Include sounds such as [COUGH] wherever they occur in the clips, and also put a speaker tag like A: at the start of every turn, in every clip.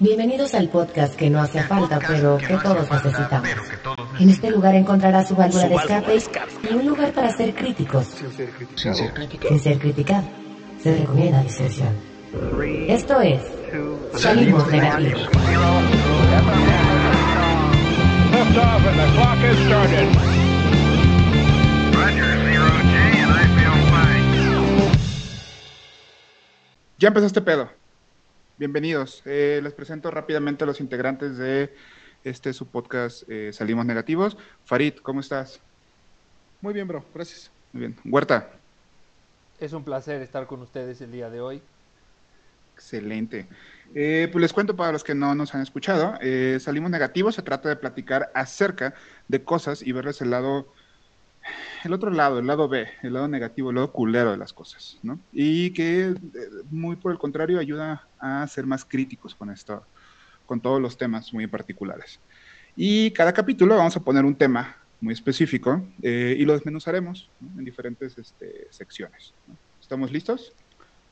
A: Bienvenidos al podcast que no hace falta, pero que todos necesitamos. En este lugar encontrarás su válvula de escape y un lugar para ser críticos.
B: Sin ser crítico.
A: Sin ser criticado. Se recomienda discreción. Esto es Salimos
C: has started.
D: Ya empezó este pedo. Bienvenidos. Eh, les presento rápidamente a los integrantes de este su podcast eh, Salimos Negativos. Farid, ¿cómo estás?
E: Muy bien, bro, gracias.
D: Muy bien. Huerta,
F: Es un placer estar con ustedes el día de hoy.
D: excelente. Eh, pues les cuento para los que no nos han escuchado. eh, Salimos Negativos se trata de platicar acerca de cosas y verles el lado, el otro lado, el lado B, el lado negativo, el lado culero de las cosas, ¿no? Y que eh, muy por el contrario ayuda a ser más críticos con esto, con todos los temas muy particulares. Y cada capítulo vamos a poner un tema muy específico eh, y lo desmenuzaremos ¿no? en diferentes este, secciones. ¿no? ¿Estamos listos?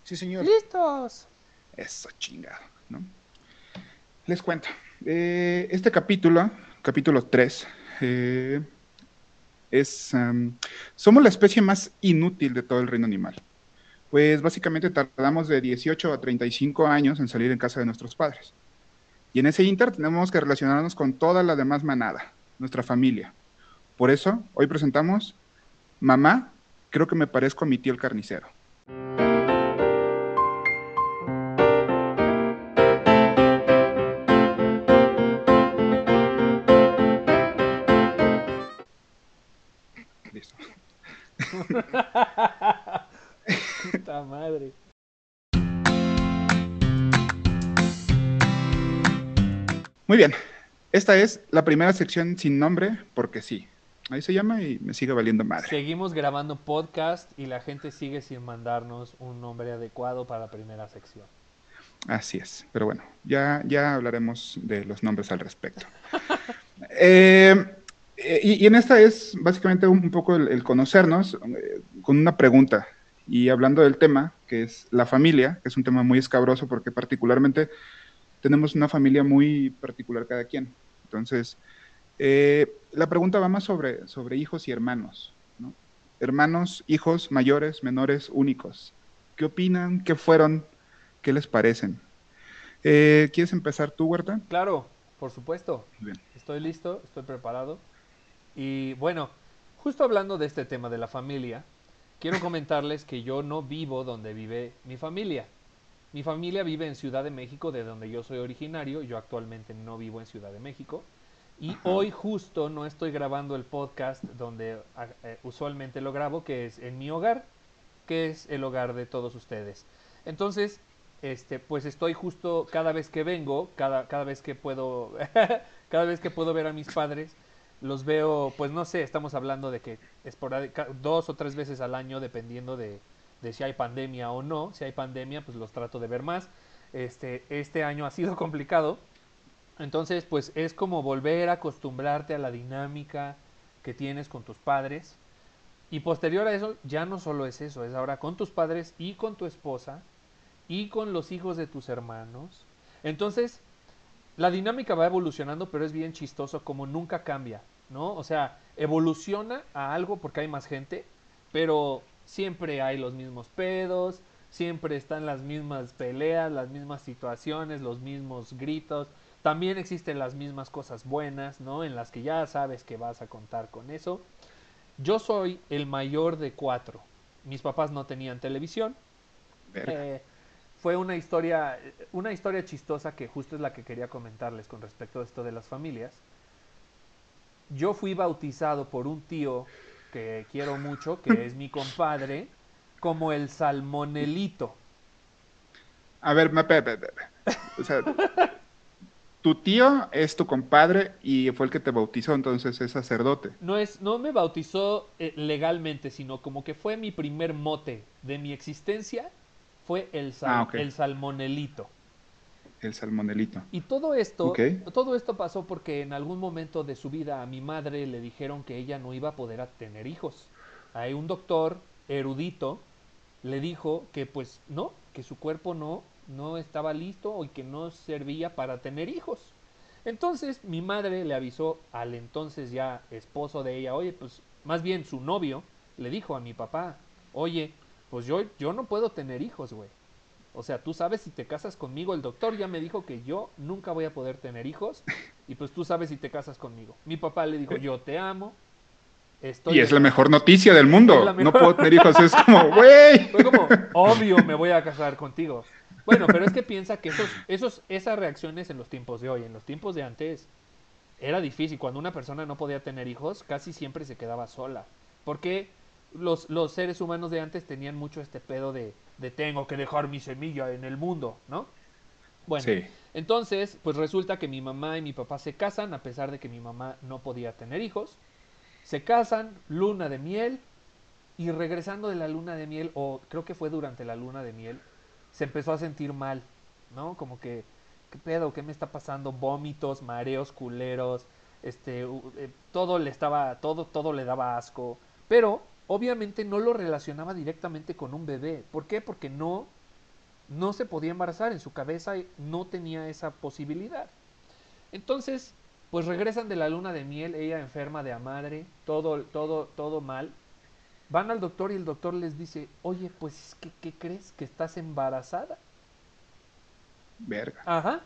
E: Sí, señor.
F: ¡Listos!
D: Eso chingado, ¿no? Les cuento. eh, este capítulo, capítulo 3, eh, es. am, somos la especie más inútil de todo el reino animal. Pues básicamente tardamos de 18 a 35 años en salir en casa de nuestros padres. Y en ese inter tenemos que relacionarnos con toda la demás manada, nuestra familia. Por eso, hoy presentamos Mamá, creo que me parezco a mi tío el carnicero.
F: ¡Puta madre!
D: Muy bien, esta es la primera sección sin nombre, porque sí. Ahí se llama y me sigue valiendo madre.
F: Seguimos grabando podcast y la gente sigue sin mandarnos un nombre adecuado para la primera sección.
D: Así es, pero bueno, ya, ya hablaremos de los nombres al respecto. [LAUGHS] Eh, y, y en esta es básicamente un, un poco el, el conocernos eh, con una pregunta y hablando del tema, que es la familia, que es un tema muy escabroso porque particularmente tenemos una familia muy particular cada quien. Entonces, eh, la pregunta va más sobre, sobre hijos y hermanos. ¿no? Hermanos, hijos, mayores, menores, únicos. ¿Qué opinan? ¿Qué fueron? ¿Qué les parecen? Eh, ¿Quieres empezar tú, Huerta?
F: Claro, por supuesto.
D: Bien.
F: Estoy listo, estoy preparado. Y bueno, justo hablando de este tema de la familia, quiero comentarles que yo no vivo donde vive mi familia. Mi familia vive en Ciudad de México, de donde yo soy originario. Yo actualmente no vivo en Ciudad de México. Y hoy justo no estoy grabando el podcast donde ah, eh, usualmente lo grabo, que es en mi hogar, que es el hogar de todos ustedes. Entonces, este, pues estoy justo cada vez que vengo, cada, cada vez que puedo, [LAUGHS] cada vez que puedo ver a mis padres, los veo, pues no sé, estamos hablando de que esporádica- dos o tres veces al año, dependiendo de, de si hay pandemia o no. Si hay pandemia, pues los trato de ver más. Este, este año ha sido [LAUGHS] complicado. Entonces, pues es como volver a acostumbrarte a la dinámica que tienes con tus padres. Y posterior a eso, ya no solo es eso, es ahora con tus padres y con tu esposa y con los hijos de tus hermanos. Entonces, la dinámica va evolucionando, pero es bien chistoso como nunca cambia, ¿no? O sea, evoluciona a algo porque hay más gente, pero siempre hay los mismos pedos, siempre están las mismas peleas, las mismas situaciones, los mismos gritos. También existen las mismas cosas buenas, ¿no? En las que ya sabes que vas a contar con eso. Yo soy el mayor de cuatro. Mis papás no tenían televisión, eh, fue una historia, una historia chistosa que justo es la que quería comentarles con respecto a esto de las familias. Yo fui bautizado por un tío que quiero mucho, que es mi compadre, como el salmonelito.
D: A ver, me- o sea, tu tío es tu compadre y fue el que te bautizó, entonces es sacerdote.
F: No es, no me bautizó eh, legalmente, sino como que fue mi primer mote de mi existencia, fue el, sal-
D: Ah,
F: el salmonelito.
D: El salmonelito.
F: Y todo esto, todo esto pasó porque en algún momento de su vida a mi madre le dijeron que ella no iba a poder tener hijos. Hay un doctor erudito le dijo que pues no, que su cuerpo no no estaba listo y que no servía para tener hijos. Entonces mi madre le avisó al entonces ya esposo de ella, oye, pues más bien su novio, le dijo a mi papá, oye, pues yo, yo no puedo tener hijos, güey. O sea, tú sabes si te casas conmigo, el doctor ya me dijo que yo nunca voy a poder tener hijos y pues tú sabes si te casas conmigo. Mi papá le dijo, yo te amo. Estoy
D: y es la mejor noticia del mundo. No puedo tener hijos. Es como, [LAUGHS] güey.
F: Fue como, obvio, me voy a casar contigo. Bueno, pero es que piensa que esos, esos, esas reacciones en los tiempos de hoy, en los tiempos de antes, era difícil. Cuando una persona no podía tener hijos, casi siempre se quedaba sola. Porque los, los seres humanos de antes tenían mucho este pedo de, de tengo que dejar mi semilla en el mundo, ¿no? Bueno,
D: Sí.
F: entonces, pues resulta que mi mamá y mi papá se casan, a pesar de que mi mamá no podía tener hijos. Se casan, luna de miel, y regresando de la luna de miel, o creo que fue durante la luna de miel, se empezó a sentir mal, ¿no? Como que, ¿qué pedo? ¿Qué me está pasando? Vómitos, mareos, culeros, este, eh, todo le estaba, todo, todo le daba asco, pero obviamente no lo relacionaba directamente con un bebé. ¿Por qué? Porque no, no se podía embarazar, en su cabeza no tenía esa posibilidad. Entonces, pues regresan de la luna de miel, ella enferma de a madre, todo, todo, todo mal. Van al doctor y el doctor les dice, oye, pues, ¿qué, qué crees? Que estás embarazada.
D: Verga.
F: Ajá.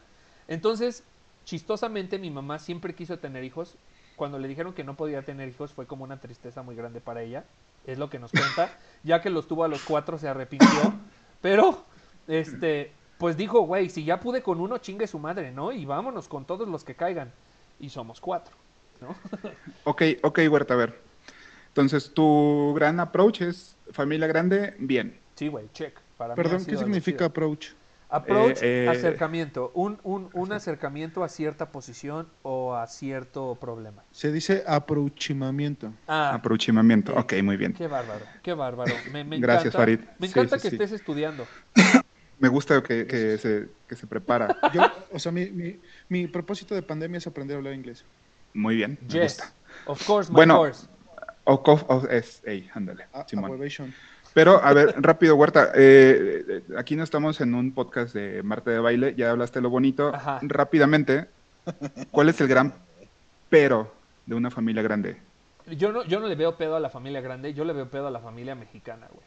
F: Entonces, chistosamente, mi mamá siempre quiso tener hijos. Cuando le dijeron que no podía tener hijos, fue como una tristeza muy grande para ella. Es lo que nos cuenta. Ya que los tuvo a los cuatro, se arrepintió. Pero, este, pues dijo, güey, si ya pude con uno, chingue su madre, ¿no? Y vámonos con todos los que caigan. Y somos cuatro, ¿no? [LAUGHS]
D: Ok, ok, Huerta, a ver. Entonces, tu gran approach es familia grande, bien.
F: Sí, güey, check. Para mí
E: Perdón, ¿qué significa approach?
F: Approach,
D: Eh, eh,
F: acercamiento. Un, un, un acercamiento a cierta posición o a cierto problema.
E: Se dice aproximamiento.
F: Ah,
D: Aproximamiento.
F: Sí.
D: Ok, muy bien.
F: Qué bárbaro, qué bárbaro. Me, me
D: Gracias,
F: encanta,
D: Farid.
F: Me
D: Sí,
F: encanta
D: sí,
F: que
D: sí.
F: estés estudiando. [COUGHS]
D: Me gusta que, que se, que se prepara. [LAUGHS]
E: Yo, o sea, mi, mi, mi propósito de pandemia es aprender a hablar inglés.
D: Muy bien. Me
F: Yes,
D: gusta.
F: of course, my
D: Bueno,
F: course.
D: O cof- o- es, ey, ándale,
E: A-
D: Simón. Pero, a ver, rápido, Huerta. eh, aquí no estamos en un podcast de Marte de Baile, ya hablaste lo bonito.
F: Ajá.
D: Rápidamente, ¿cuál es el gran pero de una familia grande?
F: Yo no, yo no le veo pedo a la familia grande, yo le veo pedo a la familia mexicana, güey.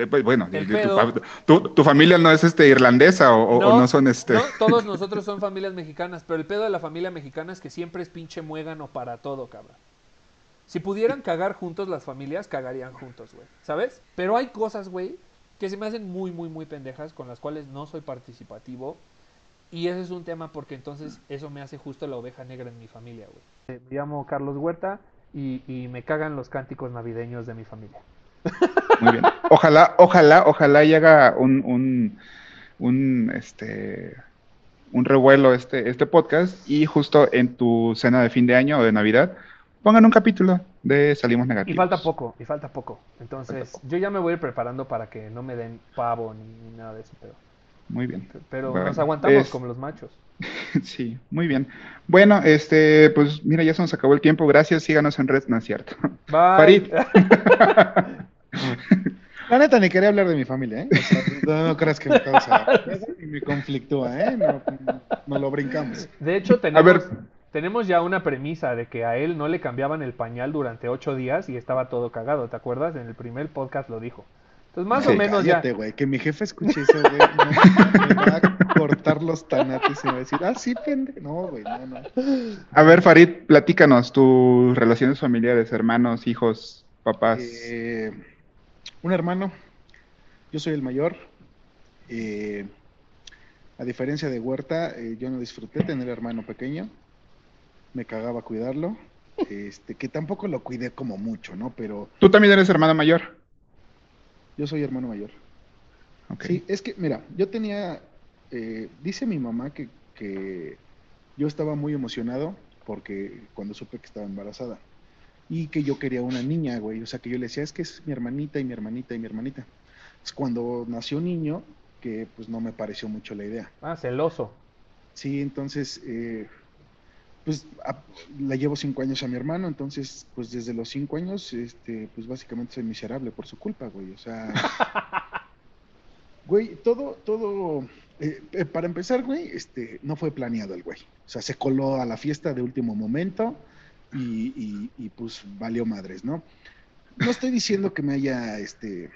D: Eh, pues, bueno, tu,
F: pedo-
D: fa- tu- tu familia no es este irlandesa o no son este.
F: no, todos nosotros son familias mexicanas, pero el pedo de la familia mexicana es que siempre es pinche muégano para todo, cabrón. Si pudieran cagar juntos las familias, cagarían juntos, güey. ¿Sabes? Pero hay cosas, güey, que se me hacen muy, muy, muy pendejas, con las cuales no soy participativo. Y ese es un tema porque entonces eso me hace justo la oveja negra en mi familia, güey. Me llamo Carlos Huerta y, y me cagan los cánticos navideños de mi familia.
D: Muy bien. Ojalá, ojalá, ojalá y haga un, un, un, este, un revuelo este, este podcast y justo en tu cena de fin de año o de Navidad pongan un capítulo de Salimos
F: Y
D: Negativos.
F: falta poco, y falta poco. Entonces,
D: Falta poco.
F: yo ya me voy a ir preparando para que no me den pavo ni, ni nada de eso, pero,
D: Muy bien.
F: pero
D: Bueno,
F: nos aguantamos
D: es-
F: como los machos. [LAUGHS]
D: Sí, muy bien. Bueno, este, pues mira, ya se nos acabó el tiempo. Gracias, síganos en red, no es cierto.
F: Bye.
D: Farid. [LAUGHS]
E: La neta, ni quería hablar de mi familia, ¿eh? O sea, no, no creas que me causa [LAUGHS] y me conflictúa, ¿eh? No, no lo brincamos.
F: De hecho,
D: A
F: tenemos,
D: ver,
F: tenemos ya una premisa de que a él no le cambiaban el pañal durante ocho días y estaba todo cagado, ¿te acuerdas? En el primer podcast lo dijo. Entonces, más
D: Sí,
F: o menos
E: Cállate,
F: ya.
E: güey, que mi jefe escuche eso, güey. no, me va a cortar los tanates y me va a decir, ah, sí, pendejo. No, güey, no, no.
D: a ver, Farid, platícanos tus relaciones familiares, hermanos, hijos, papás.
E: Eh, un hermano, yo soy el mayor. eh, a diferencia de Huerta, eh, yo no disfruté tener hermano pequeño. Me cagaba cuidarlo. Este, que tampoco lo cuidé como mucho, ¿no? Pero
D: Tú también eres hermano mayor.
E: yo soy hermano mayor.
D: Ok.
E: Sí, es que, mira, yo tenía, eh, dice mi mamá que, que yo estaba muy emocionado porque cuando supe que estaba embarazada y que yo quería una niña, güey, o sea, que yo le decía, es que es mi hermanita y mi hermanita y mi hermanita. Pues cuando nació niño, que pues no me pareció mucho la idea.
F: Ah, celoso.
E: Sí, entonces, eh, pues a- le llevo cinco años a mi hermano, entonces, pues desde los cinco años, este, pues básicamente soy miserable por su culpa, güey, o sea... [LAUGHS] Güey, todo, todo, eh, eh, para empezar, güey, este, no fue planeado el güey. O sea, se coló a la fiesta de último momento y, y- y, pues valió madres, ¿no? No estoy diciendo que me haya, este,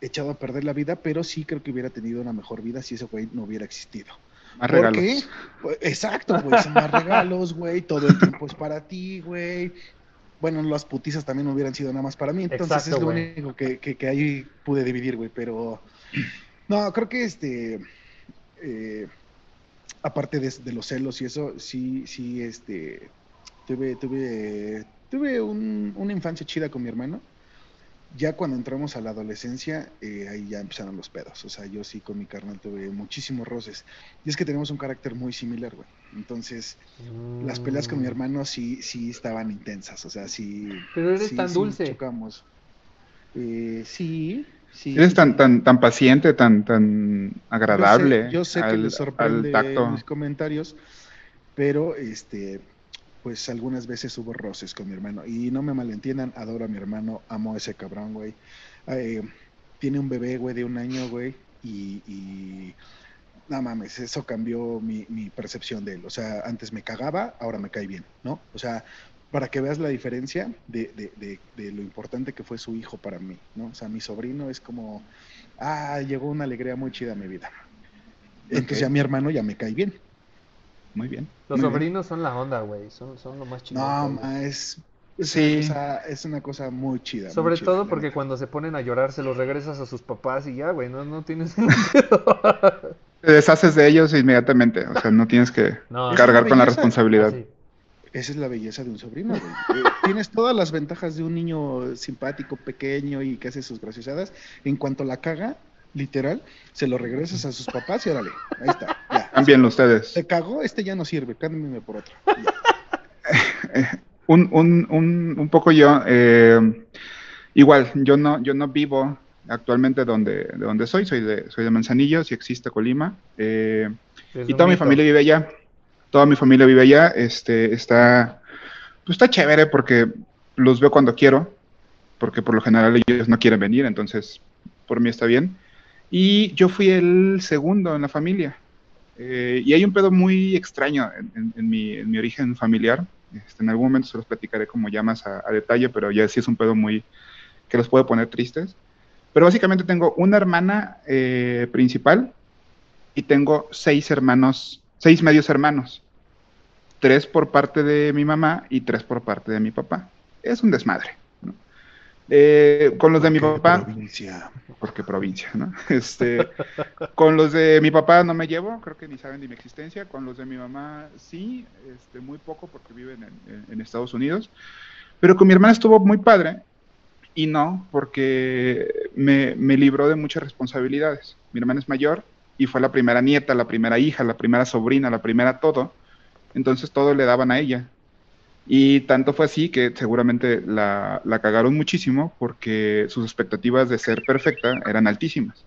E: echado a perder la vida, pero sí creo que hubiera tenido una mejor vida si ese güey no hubiera existido.
D: Más
E: ¿Por
D: regalos.
E: qué? Pues, exacto, güey, son más regalos, güey, todo el tiempo es para ti, güey. Bueno, las putizas también hubieran sido nada más para mí, entonces
F: Exacto,
E: es lo único que, que, que ahí pude dividir, güey, pero no, creo que este, eh, aparte de, de los celos y eso, sí, sí, este, tuve, tuve, tuve un- una infancia chida con mi hermano. Ya cuando entramos a la adolescencia, eh, ahí ya empezaron los pedos. O sea, yo sí con mi carnal tuve muchísimos roces. Y es que tenemos un carácter muy similar, güey. Entonces, las peleas con mi
F: Mm.
E: hermano sí, sí estaban intensas. O sea, sí.
F: Pero eres
E: sí-
F: tan
E: sí
F: dulce.
E: chocamos. Eh, sí, sí.
D: Eres tan, tan, tan paciente, tan, tan agradable.
E: Yo sé, yo sé que
D: al-
E: les sorprende
D: al tacto.
E: mis comentarios, pero este, pues algunas veces hubo roces con mi hermano. Y no me malentiendan, adoro a mi hermano, amo a ese cabrón, güey. Eh, tiene un bebé, güey, de un año, güey, y, y no mames, eso cambió mi, mi percepción de él. O sea, antes me cagaba, ahora me cae bien, ¿no? O sea, para que veas la diferencia de, de, de, de lo importante que fue su hijo para mí, ¿no? O sea, mi sobrino es como, ah, llegó una alegría muy chida a mi vida. Entonces
D: Ok.
E: ya mi hermano ya me cae bien.
D: Muy bien.
F: Los
D: muy bien.
F: sobrinos son la onda, güey. Son, son lo más chido.
E: No, ma, es,
D: Sí.
E: una cosa, es una cosa muy chida. muy
F: Sobre
E: chida,
F: todo porque cuando se ponen a llorar se los regresas a sus papás y ya, güey, no, no tienes [LAUGHS]
D: Te deshaces de ellos inmediatamente. O sea, no tienes que [LAUGHS]
F: No,
D: cargar con la responsabilidad.
F: así.
E: Esa es la belleza de un sobrino, güey. Eh, Tienes todas las ventajas de un niño simpático, pequeño y que hace sus graciosadas. En cuanto la caga, literal, se lo regresas a sus papás y órale, ahí está. Ya.
D: Ustedes.
E: Se cagó, este ya no sirve, cámbiame por otro. [LAUGHS]
D: Un, un, un, un poco yo, eh, igual, yo no, yo no vivo actualmente donde, de donde soy, soy de, soy de Manzanillo, si existe Colima, eh, y toda mi familia vive allá, toda mi familia vive allá, este, está, pues está chévere porque los veo cuando quiero, porque por lo general ellos no quieren venir, entonces por mí está bien, y yo fui el segundo en la familia, eh, y hay un pedo muy extraño en, en- en mi, en mi origen familiar. Este, en algún momento se los platicaré como ya más a, a detalle, pero ya sí es un pedo muy que los puede poner tristes. Pero básicamente tengo una hermana eh, principal y tengo seis hermanos, seis medios hermanos. Tres por parte de mi mamá y tres por parte de mi papá. Es un desmadre. Eh, con los de mi papá,
E: provincia.
D: porque provincia, ¿no? [LAUGHS] Este, [LAUGHS] con los de mi papá no me llevo, creo que ni saben de mi existencia. Con los de mi mamá sí, este, muy poco porque viven en, en- en Estados Unidos. Pero con mi hermana estuvo muy padre y no, porque me, me libró de muchas responsabilidades. Mi hermana es mayor y fue la primera nieta, la primera hija, la primera sobrina, la primera todo. Entonces todo le daban a ella. Y tanto fue así que seguramente la, la cagaron muchísimo porque sus expectativas de ser perfecta eran altísimas.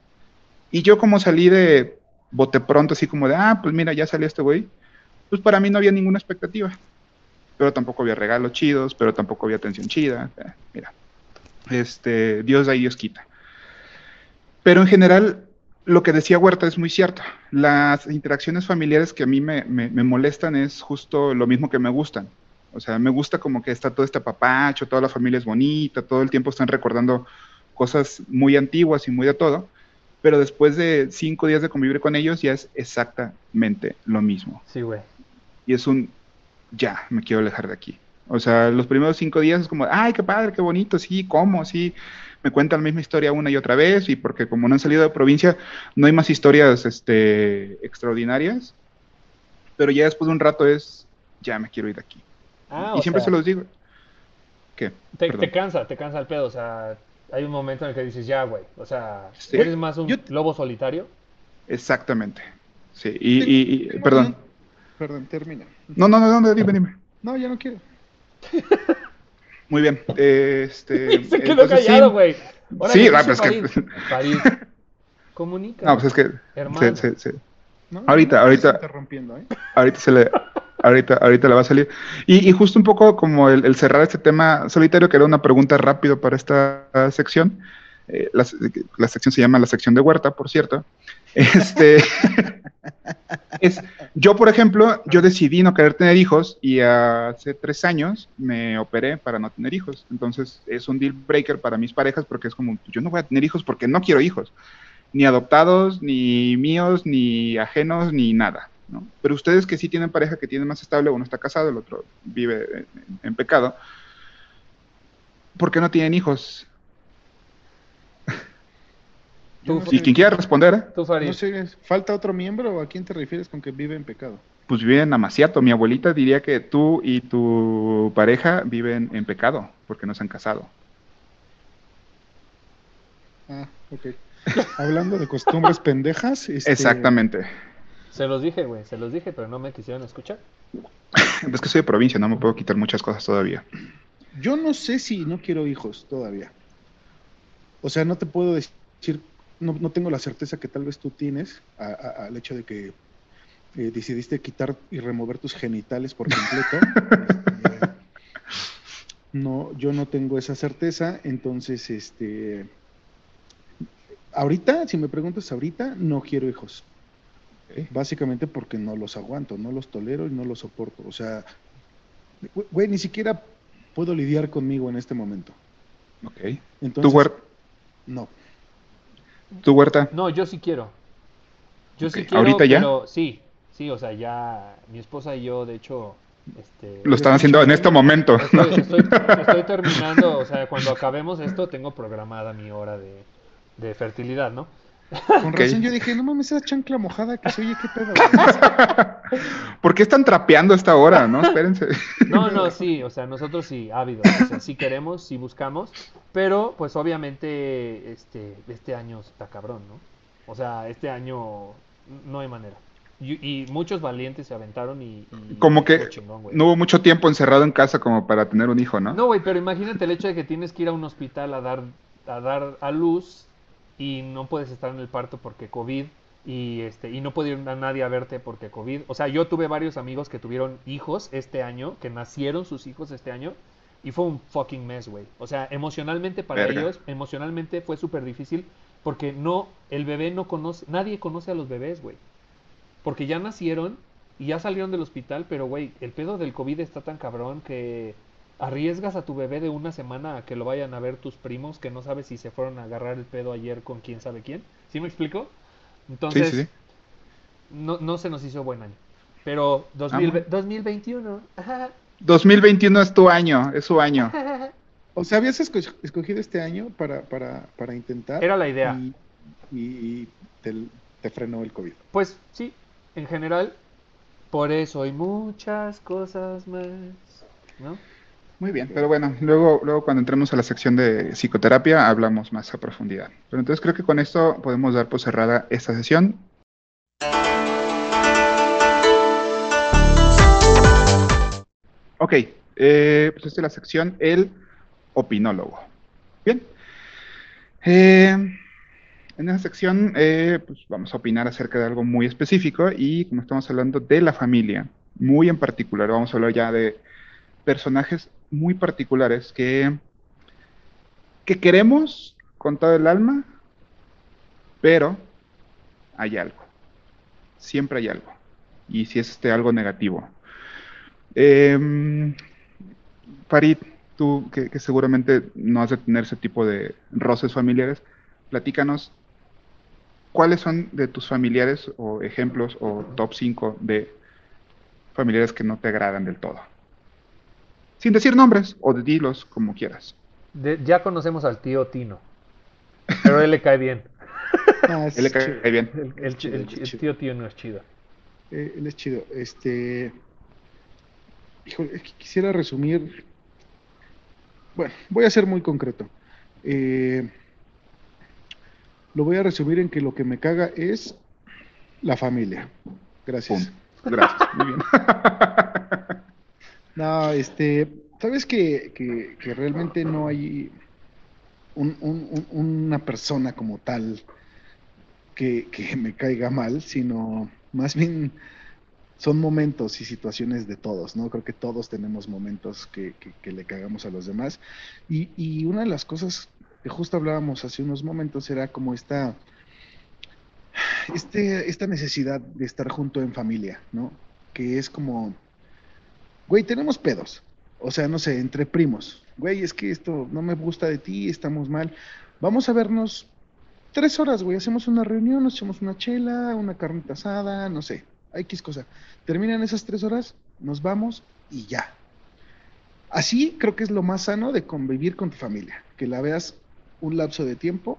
D: Y yo como salí de bote pronto, así como de, ah, pues mira, ya salió este güey, pues para mí no había ninguna expectativa. Pero tampoco había regalos chidos, pero tampoco había atención chida. Eh, mira, este, Dios da y Dios quita. Pero en general, lo que decía Huerta es muy cierto. Las interacciones familiares que a mí me, me- me molestan es justo lo mismo que me gustan. O sea, me gusta como que está todo este papacho, toda la familia es bonita, todo el tiempo están recordando cosas muy antiguas y muy de todo. Pero después de cinco días de convivir con ellos ya es exactamente lo mismo.
F: Sí, güey.
D: Y es un, ya, me quiero alejar de aquí. O sea, los primeros cinco días es como, ay, qué padre, qué bonito, sí, cómo, sí. Me cuentan la misma historia una y otra vez y porque como no han salido de provincia, no hay más historias este, extraordinarias. Pero ya después de un rato es, ya me quiero ir de aquí.
F: Ah,
D: y siempre
F: sea,
D: se los digo. ¿Qué?
F: Te, cansa, te cansa el pedo. O sea, hay un momento en el que dices, ya, güey. O sea,
D: Sí.
F: eres más un
E: Yo-
F: lobo solitario.
D: Exactamente. Sí, y, y- y- perdón.
E: Perdón, termina.
D: No, no, no, no, dime, dime.
E: No, ya no quiero. [LAUGHS]
D: Muy bien. Este, [LAUGHS]
F: Se quedó
D: entonces, sí.
F: callado, güey.
D: Sí, ah, pues que-
F: Farid. Farid, [LAUGHS] Comunica.
D: No, pues es que
F: Hermano.
D: se- se- se-
E: No,
D: Ahorita,
E: no,
D: ahorita.
E: se está rompiendo, ¿eh?
D: ahorita se le ahorita ahorita le va a salir y, justo un poco como el, cerrar este tema solitario que era una pregunta rápido para esta sección eh, la, la sección se llama la sección de huerta, por cierto. [LAUGHS] Este, [LAUGHS] es, yo, por ejemplo, yo decidí no querer tener hijos y hace tres años me operé para no tener hijos. Entonces es un deal breaker para mis parejas porque es como, yo no voy a tener hijos porque no quiero hijos, ni adoptados, ni míos, ni ajenos, ni nada. ¿No? Pero ustedes que sí tienen pareja que tiene más estable, uno está casado, el otro vive en, en pecado, ¿por qué no tienen hijos?
E: No
D: Y quien quiera responder,
F: Tú, Farid.
E: No sé, ¿falta otro miembro o a quién te refieres con que vive en pecado?
D: pues vive en Amaciato. Mi abuelita diría que tú y tu pareja viven en pecado porque no se han casado.
E: Ah, ok. Hablando de costumbres pendejas. este,
D: Exactamente.
F: Se los dije, güey, se los dije, pero no me quisieron escuchar.
D: Es que soy de provincia, no me puedo quitar muchas cosas todavía.
E: Yo no sé si no quiero hijos todavía. O sea, no te puedo decir, no, no tengo la certeza que tal vez tú tienes a- a- al hecho de que eh, decidiste quitar y remover tus genitales por completo. Este, [LAUGHS] no, yo no tengo esa certeza, entonces, este, ahorita, si me preguntas ahorita, no quiero hijos. Básicamente porque no los aguanto, no los tolero y no los soporto. O sea, güey, ni siquiera puedo lidiar conmigo en este momento.
D: Ok.
E: Entonces,
D: ¿Tu, huer-
E: no.
D: tu huerta?
F: No, yo sí quiero. Yo sí
D: Ok,
F: quiero,
D: ¿ahorita ya?
F: pero sí, sí, o sea, ya mi esposa y yo, de hecho, este,
D: Lo están haciendo en este momento. ¿no?
F: estoy, estoy- [LAUGHS] estoy terminando, o sea, cuando acabemos esto, tengo programada mi hora de, de fertilidad, ¿no?
E: Con razón yo dije, no mames, esa chancla mojada que se oye, qué pedo. güey?" [LAUGHS]
D: ¿Por qué están trapeando a esta hora? No, espérense.
F: No, no, sí, o sea, nosotros sí, ávidos, o sea, sí queremos, sí buscamos, pero pues obviamente este, este año está cabrón, ¿no? O sea, este año no hay manera. Y, y muchos valientes se aventaron y... y
D: Como que
F: estuvo chingón, güey.
D: no hubo mucho tiempo encerrado en casa como para tener un hijo, ¿no?
F: No, güey, pero imagínate el hecho de que tienes que ir a un hospital a dar a dar a luz y no puedes estar en el parto porque COVID y este y no puede ir a nadie a verte porque COVID. O sea, yo tuve varios amigos que tuvieron hijos este año, que nacieron sus hijos este año y fue un fucking mess, güey. O sea, emocionalmente para
D: Verga.
F: ellos, emocionalmente fue súper difícil porque no el bebé no conoce, nadie conoce a los bebés, güey. Porque ya nacieron y ya salieron del hospital, pero güey, el pedo del COVID está tan cabrón que arriesgas a tu bebé de una semana a que lo vayan a ver tus primos que no sabes si se fueron a agarrar el pedo ayer con quién sabe quién. ¿Sí me explico? Entonces,
D: sí, sí.
F: No, no se nos hizo buen año. Pero 2000
D: bueno.
F: 2021, ajá,
D: 2021 es tu año, es su año. [LAUGHS]
E: O sea, habías esco- escogido este año para, para, para intentar.
F: era la idea.
E: Y te, te frenó el COVID.
F: Pues sí, en general, por eso hay muchas cosas más, ¿no?
D: Muy bien, pero bueno, luego, luego cuando entremos a la sección de psicoterapia hablamos más a profundidad. Pero entonces creo que con esto podemos dar por cerrada esta sesión. Ok, eh, pues esta es la sección El Opinólogo. Bien. Eh, en esta sección eh, pues vamos a opinar acerca de algo muy específico y como estamos hablando de la familia, muy en particular, vamos a hablar ya de personajes muy particulares que, que queremos con todo el alma, pero hay algo. Siempre hay algo. Y si es este algo negativo. Em, Farid, tú que, que seguramente no has de tener ese tipo de roces familiares, platícanos cuáles son de tus familiares o ejemplos o top 5 de familiares que no te agradan del todo. Sin decir nombres o de dilos como quieras.
F: De- ya conocemos al tío Tino, pero él le cae bien. [LAUGHS]
E: Ah, es
D: Él le cae
E: chido.
D: bien.
F: El,
E: chido,
F: el-
E: es
F: el
E: chido.
F: tío Tino es chido.
E: Eh, él es chido. Este. Híjole, es que quisiera resumir. Bueno, voy a ser muy concreto. Eh, lo voy a resumir en que lo que me caga es la familia. Gracias.
D: Pum. Gracias. Muy bien. [LAUGHS]
E: No, este, sabes que, que, que realmente no hay un- un- un- una persona como tal que, que me caiga mal, sino más bien son momentos y situaciones de todos, ¿no? Creo que todos tenemos momentos que, que- que le cagamos a los demás. Y, y una de las cosas que justo hablábamos hace unos momentos, era como esta, este, esta necesidad de estar junto en familia, ¿no? Que es como, güey, tenemos pedos, o sea, no sé, entre primos, güey, es que esto no me gusta de ti, estamos mal, vamos a vernos tres horas, güey, hacemos una reunión, nos echamos una chela, una carnita asada, no sé, X cosa. Terminan esas tres horas, nos vamos y ya. Así creo que es lo más sano de convivir con tu familia, que la veas un lapso de tiempo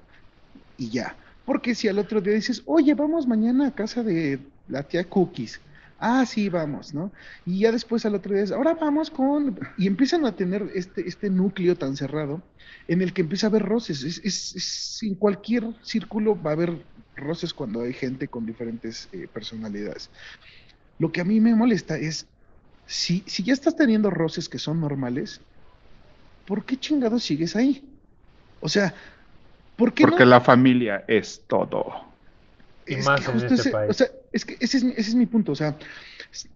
E: y ya. Porque si al otro día dices, oye, vamos mañana a casa de la tía Cookies. Ah, sí, vamos, ¿no? Y ya después al otro día dices, ahora vamos con... Y empiezan a tener este, este núcleo tan cerrado en el que empieza a haber roces. Es, es, es- en cualquier círculo va a haber roces cuando hay gente con diferentes eh, personalidades. Lo que a mí me molesta es, si, si ya estás teniendo roces que son normales, ¿por qué chingados sigues ahí? O sea, ¿por qué
D: Porque
E: no?
D: la familia es todo.
F: Y
E: Es
F: más
E: que
F: en
E: justo
F: este
E: ese,
F: país.
E: o sea, es que ese es, mi- ese es mi punto, o sea,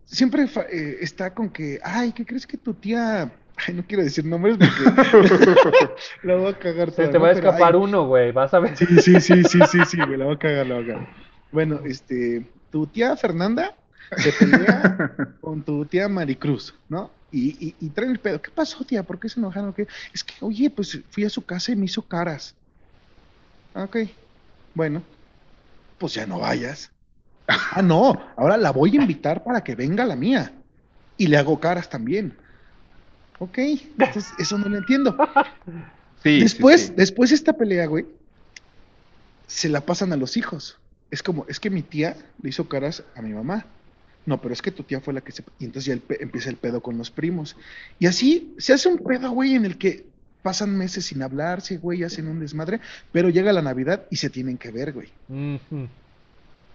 E: siempre fa- eh, está con que, ay, ¿qué crees que tu tía, ay, no quiero decir nombres porque [LAUGHS] la voy a cagar
F: Se te
E: ¿no?
F: va a escapar uno, güey, vas a ver.
E: Sí, sí, sí, sí, sí, sí, güey, la voy a cagar, la voy a cagar. Bueno, este, tu tía Fernanda se pelea [LAUGHS] con tu tía Maricruz, ¿no? Y, y, y traen el pedo. ¿Qué pasó, tía? ¿Por qué se enojaron? ¿Qué? Es que, oye, pues fui a su casa y me hizo caras. Ah, Ok, bueno, pues ya no vayas. Ah, no, ahora la voy a invitar para que venga la mía. Y le hago caras también. Ok, entonces eso no lo entiendo.
D: Sí,
E: Después,
D: sí.
E: después esta pelea, güey, se la pasan a los hijos. Es como, es que mi tía le hizo caras a mi mamá. No, pero es que tu tía fue la que se... Y entonces ya el pe- empieza el pedo con los primos. Y así se hace un pedo, güey, en el que pasan meses sin hablarse, güey, hacen un desmadre, pero llega la Navidad y se tienen que ver, güey.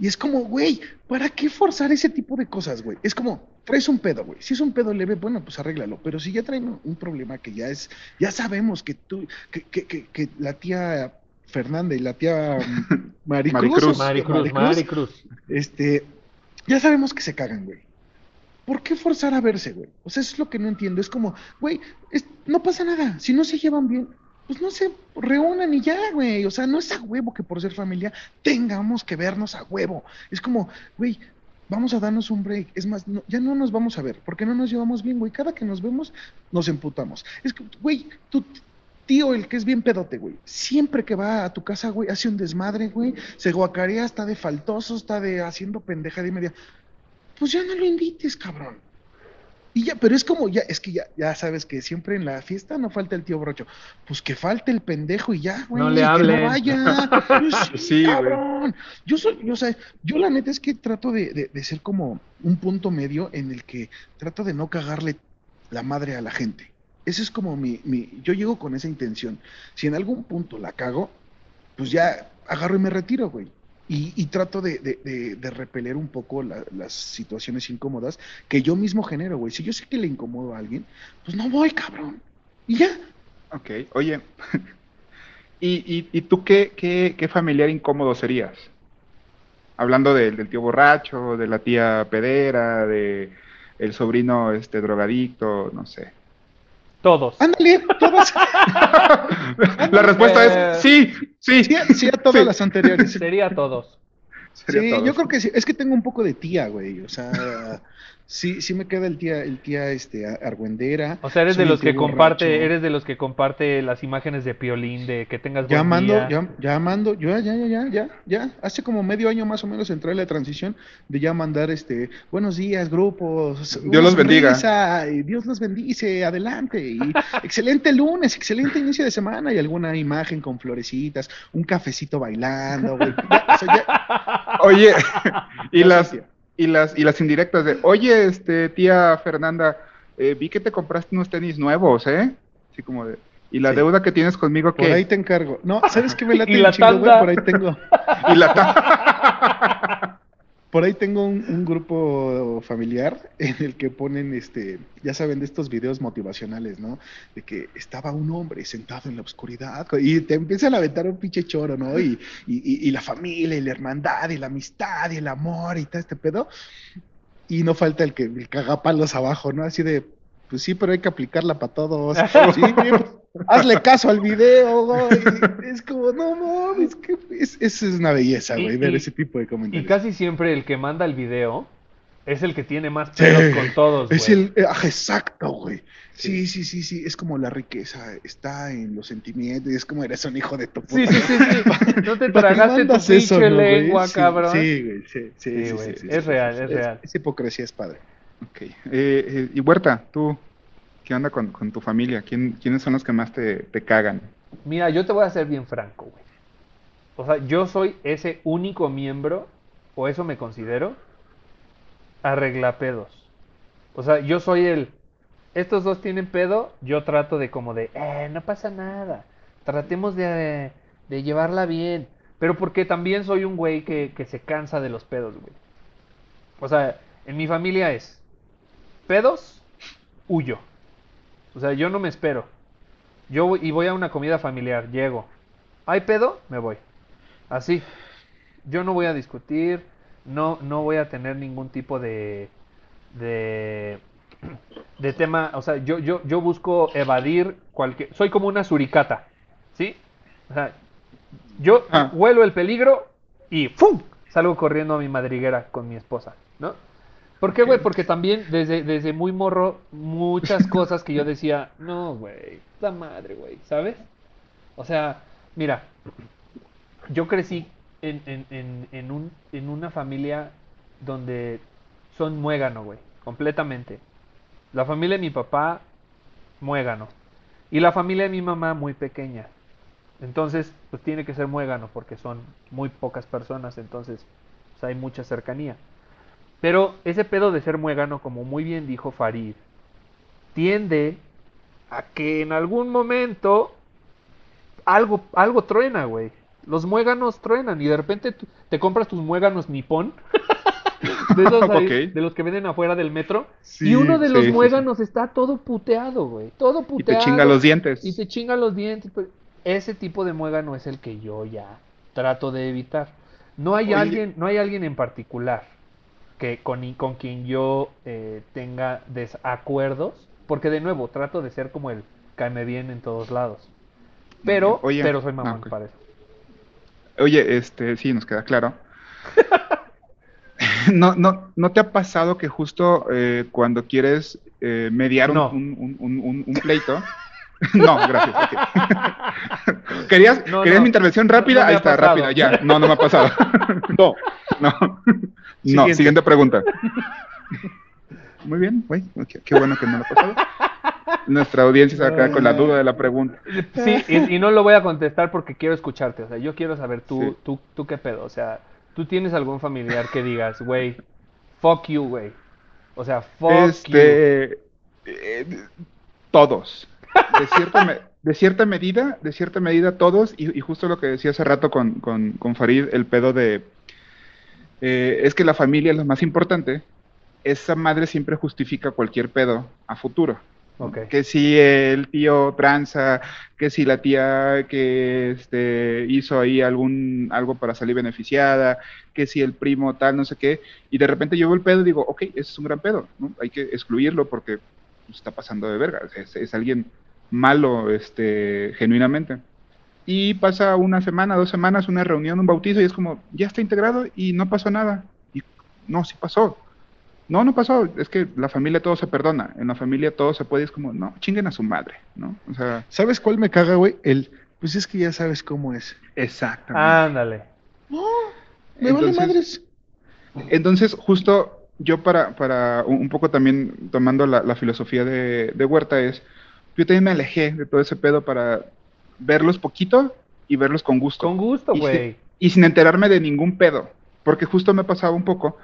E: Y es como, güey, ¿para qué forzar ese tipo de cosas, güey? Es como, traes un pedo, güey. Si es un pedo leve, bueno, pues arréglalo. Pero si ya traen un, problema que ya es, ya sabemos que tú, que, que, que, que la tía Fernanda y la tía mm, [LAUGHS] Maricruz,
D: Maricruz.
F: Maricruz, Maricruz.
E: este, ya sabemos que se cagan, güey. ¿Por qué forzar a verse, güey? O sea, eso es lo que no entiendo. Es como, güey, es- no pasa nada. Si no se llevan bien, pues no se reúnan y ya, güey. O sea, no es a huevo que por ser familia tengamos que vernos a huevo. Es como, güey, vamos a darnos un break. Es más, ya no nos vamos a ver porque no nos llevamos bien, güey. Cada que nos vemos, nos emputamos. Es que, güey, tu tío, el que es bien pedote, güey, siempre que va a tu casa, güey, hace un desmadre, güey, se guacarea, está de faltoso, está de haciendo pendeja de media. Pues ya no lo invites, cabrón. Y ya, pero es como, ya, es que ya, ya sabes que siempre en la fiesta no falta el tío brocho. Pues que falte el pendejo y ya, güey.
F: No le
E: que
F: hablen.
E: no vaya. [LAUGHS] Pues sí,
D: Sí, güey.
E: cabrón. Yo soy, yo, o sea, yo la neta es que trato de, de- de ser como un punto medio en el que trato de no cagarle la madre a la gente. Ese es como mi, mi, yo llego con esa intención. Si en algún punto la cago, pues ya agarro y me retiro, güey. Y, y trato de, de, de- de repeler un poco la- las situaciones incómodas que yo mismo genero, güey. Si yo sé que le incomodo a alguien, pues no voy, cabrón. Y ya.
D: Ok, oye. [LAUGHS] ¿Y, y, y tú qué, qué, qué familiar incómodo serías? Hablando del, del tío borracho, de la tía pedera, de el sobrino este drogadicto, no sé.
F: Todos.
E: Ándale, todas. [LAUGHS] [LAUGHS]
D: La respuesta
F: Eh,
D: es sí, sí.
E: Sí, a- sí a todas
D: Sí.
E: las anteriores.
F: Sería todos.
D: Sería
E: Sí, yo creo que sí. Es que tengo un poco de tía, güey. O sea, sí, sí me queda el tía, el tía este, argüendera.
F: O sea, eres
E: Soy
F: de los que comparte,
E: borracho.
F: eres de los que comparte las imágenes de Piolín de que tengas buen
E: Ya mando,
F: día.
E: ya, ya mando, yo ya, ya, ya, ya, ya. Hace como medio año más o menos entré en la transición de ya mandar este, buenos días, grupos.
D: Dios los bendiga.
E: Dios los bendice, adelante. Y [LAUGHS] excelente lunes, excelente inicio de semana y alguna imagen con florecitas, un cafecito bailando, güey. Ya, o sea, ya-
D: Oye, [LAUGHS] y las,
E: decía.
D: Y las, y las indirectas de, oye, este, tía Fernanda, eh, vi que te compraste unos tenis nuevos, ¿eh? Así como de, y la
E: Sí.
D: deuda que tienes conmigo,
E: Por ahí te encargo. No, ¿sabes qué me [LAUGHS] late
F: Y la
E: chingo, güey?
F: tanda.
E: Por ahí tengo, [LAUGHS]
D: Y la ta- [LAUGHS]
E: por ahí tengo un, grupo familiar [LAUGHS] en el que ponen, este, ya saben, de estos videos motivacionales, ¿no? De que estaba un hombre sentado en la oscuridad y te empiezan a aventar un pinche choro, ¿no? Y, y, y- y la familia, y la hermandad, y la amistad, y el amor, y todo este pedo. Y no falta el que el cagapalos abajo, ¿no? Así de, pues sí, pero hay que aplicarla para todos. [LAUGHS] Sí, pues, hazle caso al video, güey. Es como, no mames, que es, es, es una belleza,
F: Y-
E: güey, ver
F: y-
E: ese tipo de
F: Y
E: comentarios.
F: casi siempre el que manda el video es el que tiene más
E: Sí.
F: pedos con todos,
E: Es
F: güey.
E: el, eh, ah, exacto, güey. Sí, sí, sí, sí, es como la riqueza está en los sentimientos, y es como eres un hijo de tu puta.
F: Sí, sí, sí, [LAUGHS] sí. No te [LAUGHS]
E: ¿Para qué
F: tragaste tu pinche
E: no,
F: lengua,
E: Sí,
F: cabrón.
E: Sí, güey, sí, sí,
F: güey, es real, es
E: sí.
F: real.
E: Esa hipocresía es padre.
D: Ok. Eh, eh, y Huerta, tú, ¿qué onda con, tu familia? ¿Quién, ¿Quiénes son los que más te, cagan?
F: Mira, yo te voy a ser bien franco, güey. O sea, yo soy ese único miembro, o eso me considero, arreglapedos. O sea, yo soy el. Estos dos tienen pedo, yo trato de como de, eh, no pasa nada. Tratemos de, de llevarla bien. Pero porque también soy un güey que, que se cansa de los pedos, güey. O sea, en mi familia es pedos, huyo. O sea, yo no me espero. Yo voy- y voy a una comida familiar, llego. ¿Hay pedo? Me voy. Así. Yo no voy a discutir, no, no voy a tener ningún tipo de, de, de tema. O sea, yo, yo, yo busco evadir cualquier. Soy como una suricata, ¿sí? O sea, yo
D: Ah.
F: huelo el peligro y ¡fum! Salgo corriendo a mi madriguera con mi esposa. ¿Por qué, güey? Porque también desde, desde muy morro, muchas [LAUGHS] cosas que yo decía, no, güey, la madre, güey, ¿sabes? O sea, mira, yo crecí en, en, en, en, un, en una familia donde son muégano, güey, completamente. La familia de mi papá, muégano. Y la familia de mi mamá, muy pequeña. Entonces, pues tiene que ser muégano porque son muy pocas personas, entonces pues, hay mucha cercanía. Pero ese pedo de ser muégano, como muy bien dijo Farid, tiende a que en algún momento algo, algo truena, güey. Los muéganos truenan y de repente te compras tus muéganos nipón. [LAUGHS] de, esos ahí,
D: Ok.
F: de los que venden afuera del metro.
E: Sí,
F: y uno de los
D: sí, sí.
F: muéganos está todo puteado, güey. Todo
D: Y te
F: puteado.
D: chinga los dientes.
F: Y te chinga los dientes. ese tipo de muégano es el que yo ya trato de evitar. No hay
E: Oye.
F: alguien, no hay alguien en particular que con, con quien yo eh, tenga desacuerdos, porque de nuevo trato de ser como el caeme bien en todos lados. Pero,
D: Oye,
F: pero soy
D: ah,
F: mamón
D: ok.
F: para eso.
D: Oye, este, sí, nos queda claro. [LAUGHS] ¿No, no, ¿No te ha pasado que justo eh, cuando quieres eh, mediar
F: No.
D: un- un- un pleito? [LAUGHS] [LAUGHS] no, gracias. [LAUGHS] ¿Querías,
F: No,
D: querías
F: no.
D: mi intervención
F: no
D: rápida? Ahí está,
F: pasado.
D: rápida, ya. No, no me ha pasado.
E: No, [LAUGHS]
D: No. No,
E: Siguiente.
D: siguiente pregunta. Muy bien, güey. Qué, qué bueno que no lo ha pasado. Nuestra audiencia se va a quedar con la duda de la pregunta.
F: Sí, y, y no lo voy a contestar porque quiero escucharte. O sea, yo quiero saber tú,
D: Sí.
F: tú, tú qué pedo. O sea, tú tienes algún familiar que digas, güey, fuck you, güey. O sea, fuck you.
D: Este, eh, todos. De cierta, me- de cierta medida, de cierta medida todos, y, y justo lo que decía hace rato con, con, con Farid, el pedo de, eh, es que la familia es lo más importante, esa madre siempre justifica cualquier pedo a futuro.
F: Ok.
D: Que si el tío tranza, que si la tía que este, hizo ahí algún algo para salir beneficiada, que si el primo tal, no sé qué, y de repente yo veo el pedo y digo, ok, ese es un gran pedo, ¿no? Hay que excluirlo porque está pasando de verga, es, es alguien malo, este, genuinamente. Y pasa una semana, dos semanas, una reunión, un bautizo, y es como, ya está integrado y no pasó nada. Y no, sí pasó. No, no pasó. Es que la familia todo se perdona. En la familia todo se puede. Es como, no, chinguen a su madre, ¿no? O sea,
E: ¿sabes cuál me caga, güey? El, pues es que ya sabes cómo es.
D: exactamente.
F: Ándale.
E: Me vale
D: Entonces-
E: madres.
D: Entonces, justo yo para, para un poco también tomando la, la filosofía de, de Huerta es, yo también me alejé de todo ese pedo para verlos poquito y verlos con gusto.
F: Con gusto, güey.
D: y sin enterarme de ningún pedo, porque justo me pasaba un poco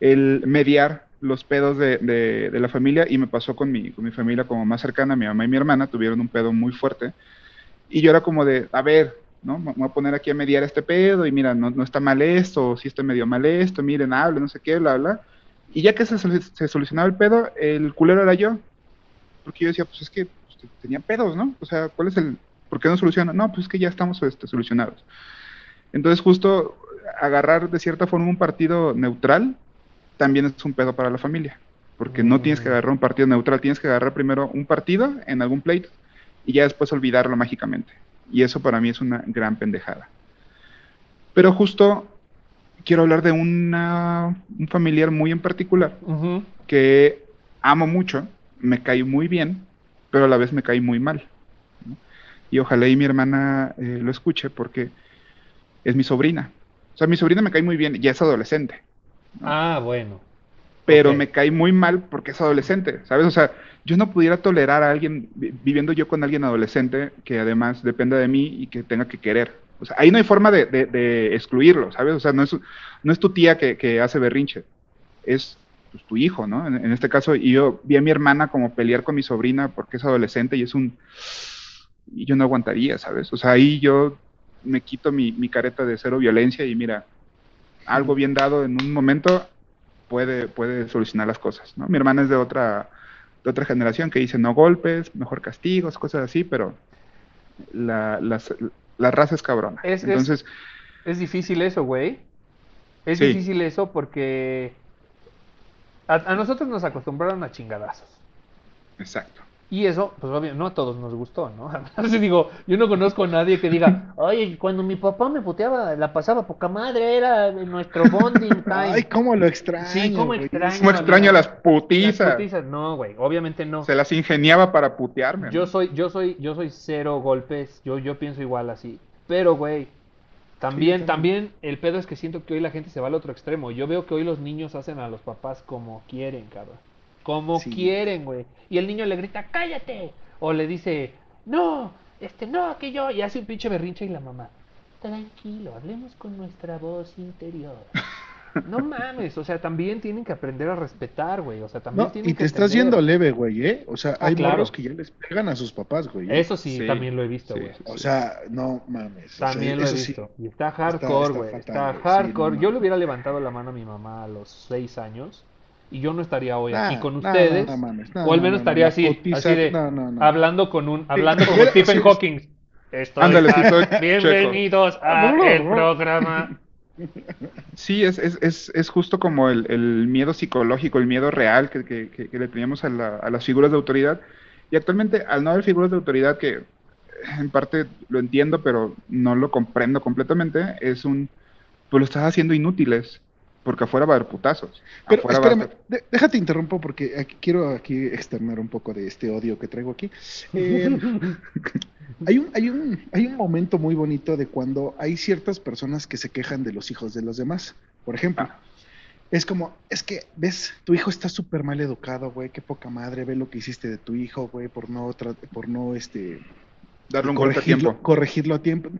D: el mediar los pedos de, de- de la familia y me pasó con mi, con mi familia como más cercana, mi mamá y mi hermana tuvieron un pedo muy fuerte y yo era como de, a ver, ¿no? Me voy a poner aquí a mediar este pedo y mira, no, no está mal esto, o sí está medio mal esto, miren, hable, no sé qué, bla, bla. Y ya que se, se solucionaba el pedo, el culero era yo, porque yo decía, pues es que pues, tenía pedos, ¿no? O sea, ¿cuál es el, por qué no soluciona? No, pues es que ya estamos este, solucionados. Entonces, justo agarrar de cierta forma un partido neutral también es un pedo para la familia. Porque no tienes que
F: Mm.
D: agarrar un partido neutral, tienes que agarrar primero un partido en algún pleito y ya después olvidarlo mágicamente. Y eso para mí es una gran pendejada. Pero justo quiero hablar de una, un familiar muy en particular que amo mucho, me cae muy bien, pero a la vez me cae muy mal. ¿no? Y ojalá y mi hermana eh, lo escuche porque es mi sobrina. O sea, mi sobrina me cae muy bien, ya es adolescente,
F: Ah, bueno.
D: pero me cae muy mal porque es adolescente, ¿sabes? O sea, yo no pudiera tolerar a alguien, vi- viviendo yo con alguien adolescente que además dependa de mí y que tenga que querer. O sea, ahí no hay forma de, de- excluirlo, ¿sabes? O sea, no es, no es tu tía que, que hace berrinche, es pues, tu hijo, ¿no? En, en este caso, y yo vi a mi hermana como pelear con mi sobrina porque es adolescente y es un... Y yo no aguantaría, ¿sabes? O sea, ahí yo me quito mi, mi careta de cero violencia y mira, algo bien dado en un momento puede, puede solucionar las cosas, ¿no? Mi hermana es de otra, de otra generación que dice no golpes, mejor castigos, cosas así, pero la, las- la raza es cabrona.
F: Es- es-
D: Entonces,
F: Es difícil eso, güey. Es
D: Sí.
F: difícil eso porque a, a nosotros nos acostumbraron a chingadazos.
D: exacto.
F: Y eso, pues obvio, no a todos nos gustó, ¿no? [LAUGHS] Así digo, yo no conozco a nadie que diga, [LAUGHS] oye, cuando mi papá me puteaba, la pasaba poca madre, era nuestro bonding [LAUGHS] time.
E: Ay, cómo lo extraño.
F: Sí, cómo
E: güey.
F: extraño.
D: ¿Cómo extraño las
F: Las
D: putizas?
F: putizas, no, güey, obviamente no.
D: Se las ingeniaba para putearme.
F: Yo soy, yo soy, yo soy cero golpes, yo, yo pienso igual así. Pero, güey, también,
E: Sí,
F: también el pedo es que siento que hoy la gente se va al otro extremo. Yo veo que hoy los niños hacen a los papás como quieren, cabrón. Como
E: Sí.
F: quieren, güey. Y el niño le grita, cállate. O le dice, no, este, no, que yo. Y hace un pinche berrinche y la mamá, tranquilo, hablemos con nuestra voz interior. [LAUGHS] No mames, o sea, también tienen que aprender a respetar, güey. O sea, también
E: No,
F: tienen
E: y
F: que
E: te estás
F: entender.
E: yendo leve, güey, ¿eh? O sea,
F: Ah,
E: hay
F: claro.
E: morros que ya les pegan a sus papás, güey. ¿eh?
F: Eso sí,
D: Sí,
F: también lo he visto,
D: sí,
F: güey.
D: sí,
E: O sea, no mames. o sea,
F: También lo he visto. Y está hardcore,
E: está
F: güey.
E: fatal,
F: Está hardcore.
E: no
F: Yo le hubiera levantado la mano a mi mamá a los seis años y yo no estaría hoy
E: Nah,
F: aquí con
E: nah,
F: ustedes.
E: mames,
F: o al
E: no,
F: menos
E: no,
F: estaría así, así de hablando con un, hablando como Stephen Hawking. Estoy
D: Ándale, [LAUGHS] checo.
F: Bienvenidos a el programa.
D: Sí, es, es, es, es justo como el, el miedo psicológico, el miedo real que, que- que- que le teníamos a, la- a las figuras de autoridad. Y actualmente, al no haber figuras de autoridad, que en parte lo entiendo, pero no lo comprendo completamente, es un, pues lo estás haciendo inútiles, porque afuera va a haber putazos.
E: Pero
D: afuera va a
E: espérame, déjate interrumpo porque aquí, quiero aquí externar un poco de este odio que traigo aquí. Eh, [LAUGHS] hay, un, hay, un, hay un momento muy bonito de cuando hay ciertas personas que se quejan de los hijos de los demás. Por ejemplo,
D: Ah.
E: es como, es que, ves, tu hijo está súper mal educado, güey, qué poca madre, ve lo que hiciste de tu hijo, güey, por no, por no, este,
D: darle un golpe a tiempo.
E: corregirlo a tiempo.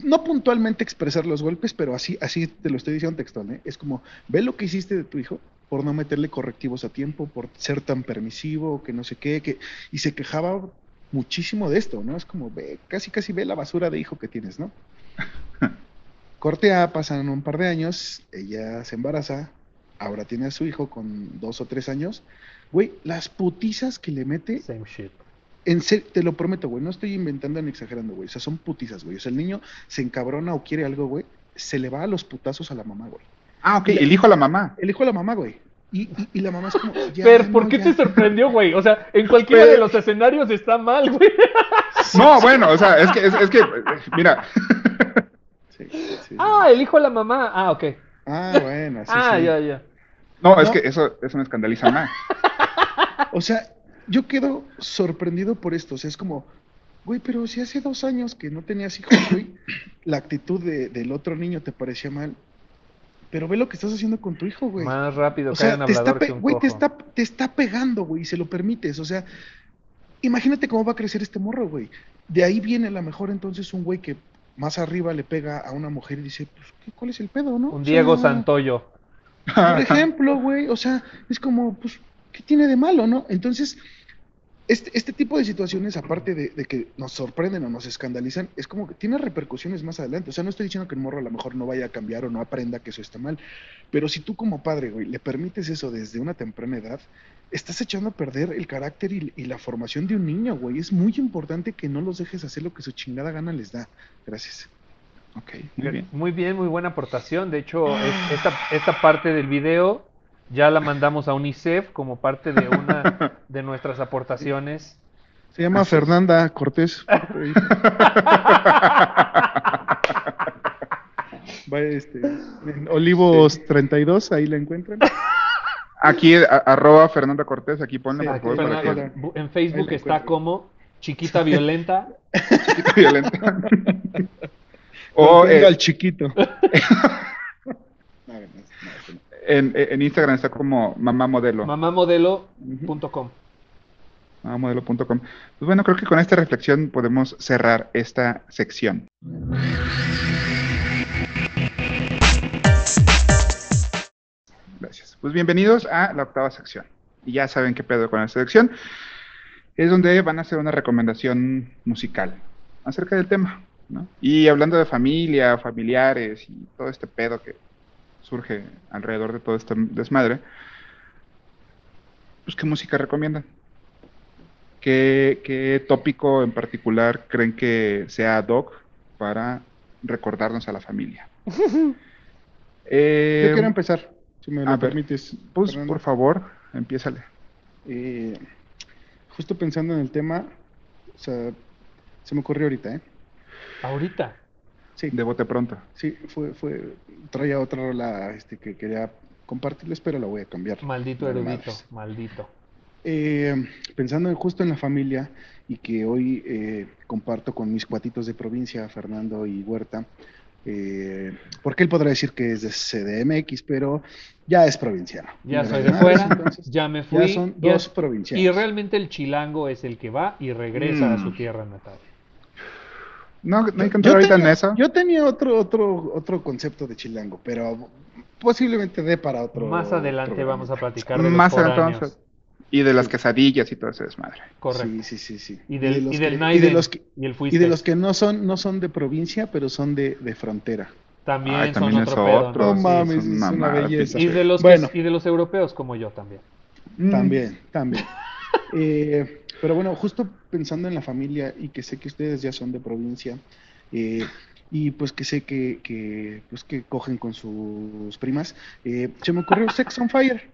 E: No puntualmente expresar los golpes, pero así, así te lo estoy diciendo textual, ¿eh? Es como, ve lo que hiciste de tu hijo por no meterle correctivos a tiempo, por ser tan permisivo, que no sé qué, que, y se quejaba muchísimo de esto, ¿no? Es como, ve, casi casi ve la basura de hijo que tienes, ¿no? [LAUGHS] Corte A, pasan un par de años, ella se embaraza, ahora tiene a su hijo con dos o tres años. Güey, las putizas que le mete
F: Same shit.
E: En serio, te lo prometo, güey, no estoy inventando ni exagerando, güey. O sea, son putizas, güey. O sea, el niño se encabrona o quiere algo, güey, se le va a los putazos a la mamá, güey.
D: Ah, ok, el hijo a la mamá.
E: El hijo a la mamá, güey. Y, y, y la mamá es como. [LAUGHS] ya,
F: Fer, ¿por
E: no,
F: qué
E: ya.
F: te sorprendió, güey? O sea, en cualquiera de los escenarios está mal, güey. [LAUGHS]
D: No, bueno, o sea, es que, es, es que, mira,
E: Sí, sí, sí.
F: Ah, el hijo de la mamá. Ah, ok.
E: Ah, bueno, sí,
F: ah,
E: sí.
F: ya, ya.
D: no, es
E: No.
D: que eso, eso me escandaliza más.
E: O sea, yo quedo sorprendido por esto. O sea, es como, güey, pero si hace dos años que no tenías hijos, güey, [COUGHS] la actitud de- del otro niño te parecía mal. Pero ve lo que estás haciendo con tu hijo, güey.
F: Más rápido
E: O sea, te está,
F: que un
E: güey, te está, te está pegando, güey, y se lo permites. O sea, imagínate cómo va a crecer este morro, güey. De ahí viene a lo mejor entonces un güey que más arriba le pega a una mujer y dice, pues, ¿qué- ¿cuál es el pedo, no?
F: Un
E: O
F: Diego
E: sea,
F: Santoyo.
E: Por ejemplo, güey, o sea, es como, pues, ¿qué tiene de malo, no? Entonces, este, este tipo de situaciones, aparte de, de que nos sorprenden o nos escandalizan, es como que tiene repercusiones más adelante. O sea, no estoy diciendo que el morro a lo mejor no vaya a cambiar o no aprenda que eso está mal, pero si tú como padre, güey, le permites eso desde una temprana edad, estás echando a perder el carácter y, y la formación de un niño, güey. Es muy importante que no los dejes hacer lo que su chingada gana les da. Gracias.
D: Ok, muy bien.
F: Muy bien, muy buena aportación. De hecho, es- esta, esta parte del video ya la mandamos a UNICEF como parte de una de nuestras aportaciones
E: Se llama. Fernanda Cortés. [LAUGHS] Este, en Olivos 32, ahí la encuentran.
D: Aquí, a- arroba Fernanda Cortés, aquí ponla,
E: Sí,
D: por favor,
F: Fernanda,
D: que
F: en Facebook está
E: encuentro.
F: como Chiquita Violenta. [LAUGHS]
D: chiquita violenta. o eh,
E: al chiquito. [LAUGHS]
D: En, en Instagram está como mamá modelo.
F: Mamamodelo.com.
D: Mamamodelo.com. Pues bueno, creo que con esta reflexión podemos cerrar esta sección. Gracias. Pues bienvenidos a la octava sección. Y ya saben qué pedo con esta sección. Es donde van a hacer una recomendación musical acerca del tema. ¿no? Y hablando de familia, familiares y todo este pedo que surge alrededor de todo este desmadre, pues ¿qué música recomiendan? ¿Qué, qué tópico en particular creen que sea ad hoc para recordarnos a la familia? [LAUGHS] Eh,
E: Yo quiero empezar, si me lo
D: ver,
E: permites.
D: Pues,
E: Fernando.
D: por favor, empiézale.
E: Eh, justo pensando en el tema, o sea, se me ocurrió ahorita, ¿eh?
F: Ahorita.
E: Sí,
D: De bote pronto.
E: sí, fue, fue, traía otra rola este, que quería compartirles, pero la voy a cambiar.
F: Maldito erudito. Maldito.
E: Eh, pensando en- justo en la familia y que hoy eh, comparto con mis cuatitos de provincia, Fernando y Huerta, eh, porque él podrá decir que es de CDMX, pero ya es provinciano.
F: Ya soy de fuera,
E: entonces,
F: ya me fui.
E: ya son
F: ya-
E: dos provincianos.
F: y realmente el chilango es el que va y regresa a su
D: Mm.
F: tierra natal.
D: No, no hay que
E: Yo
D: entrar ahorita en eso.
E: Yo tenía otro, otro, otro concepto de chilango, pero posiblemente dé para otro.
F: Más adelante
E: otro
F: vamos a platicar de los
D: Más adelante vamos a- Y de las quesadillas y todo ese desmadre.
F: Correcto.
E: Sí, sí, sí, sí.
F: Y del,
E: de los
F: y del
E: que- y de los que,
F: y el
E: y
F: fuiste.
E: de los que no son, no son de provincia, pero son de, de frontera.
F: También
D: Ay,
F: son
D: también es
F: otro pedo,
D: otro.
F: ¿no?
E: No mames,
D: son
E: es una belleza.
F: Y de los que-
E: Bueno.
F: y de los europeos como yo también.
D: Mm.
E: También, también. [LAUGHS] Eh, pero bueno, justo pensando en la familia y que sé que ustedes ya son de provincia eh, y pues que sé que, que, pues que cogen con sus primas, eh, se me ocurrió Sex on Fire,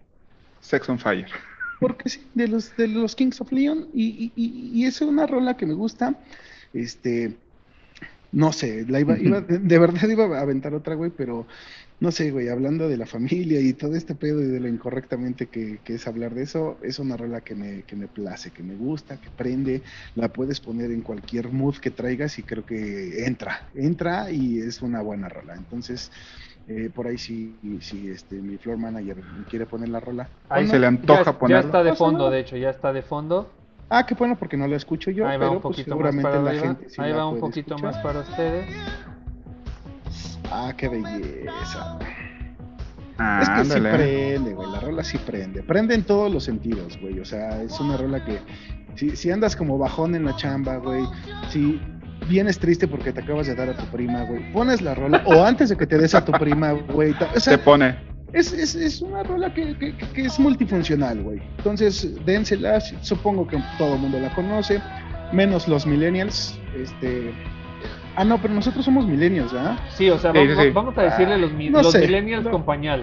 D: Sex on Fire.
E: porque sí, de los, de los Kings of Leon y, y, y- y es una rola que me gusta, este, no sé, la iba, iba, [LAUGHS] de, de verdad iba a aventar otra, güey, pero no sé, güey, hablando de la familia y todo este pedo y de lo incorrectamente que, que es hablar de eso, es una rola que me, que me place, que me gusta, que prende, la puedes poner en cualquier mood que traigas y creo que entra, entra y es una buena rola. Entonces, eh, por ahí si, si este, mi floor manager quiere poner la rola.
F: Ahí
D: se le antoja
F: ya, ya está de fondo, de hecho, ya está de fondo.
E: Ah, qué bueno, porque no la escucho yo,
F: Ahí va
E: pero
F: un
E: pues,
F: poquito más
E: seguramente
F: para
E: la
F: arriba.
E: gente sí
F: Ahí va un poquito
E: escuchar.
F: más para ustedes.
E: Ah, qué belleza.
D: Ah,
E: Es que sí
D: ándale.
E: prende, güey, la rola sí prende. Prende en todos los sentidos, güey. O sea, es una rola que si, si andas como bajón en la chamba, güey, si vienes triste porque te acabas de dar a tu prima, güey, pones la rola, o antes de que te des a tu prima, güey. O
D: Se
E: sea,
D: pone.
E: es, es, es una rola que, que- que- que es multifuncional, güey. Entonces, dénsela, supongo que todo el mundo la conoce, menos los millennials, este... Ah, no, pero nosotros somos millennials, ¿verdad?
F: Sí, o sea, vamos,
D: sí, sí.
F: vamos a decirle los, mi-
E: no
F: los
E: sé.
F: millennials
E: No.
F: con pañal.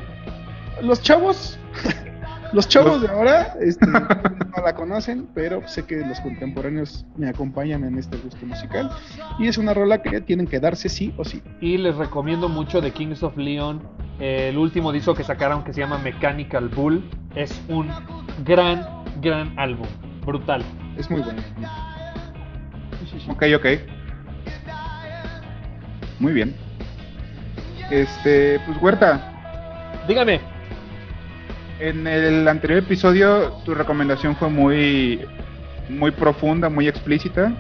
E: los chavos, [LAUGHS] los chavos de ahora, este, [LAUGHS] no la conocen, pero sé que los contemporáneos me acompañan en este gusto musical. Y es una rola que tienen que darse sí o sí.
F: Y les recomiendo mucho de Kings of Leon. eh, el último disco que sacaron que se llama Mechanical Bull. Es un gran, gran álbum. Brutal.
E: Es muy bueno.
D: Ok, ok. Muy bien. Este, pues Huerta,
F: Dígame.
D: en el anterior episodio tu recomendación fue muy, muy profunda, muy explícita.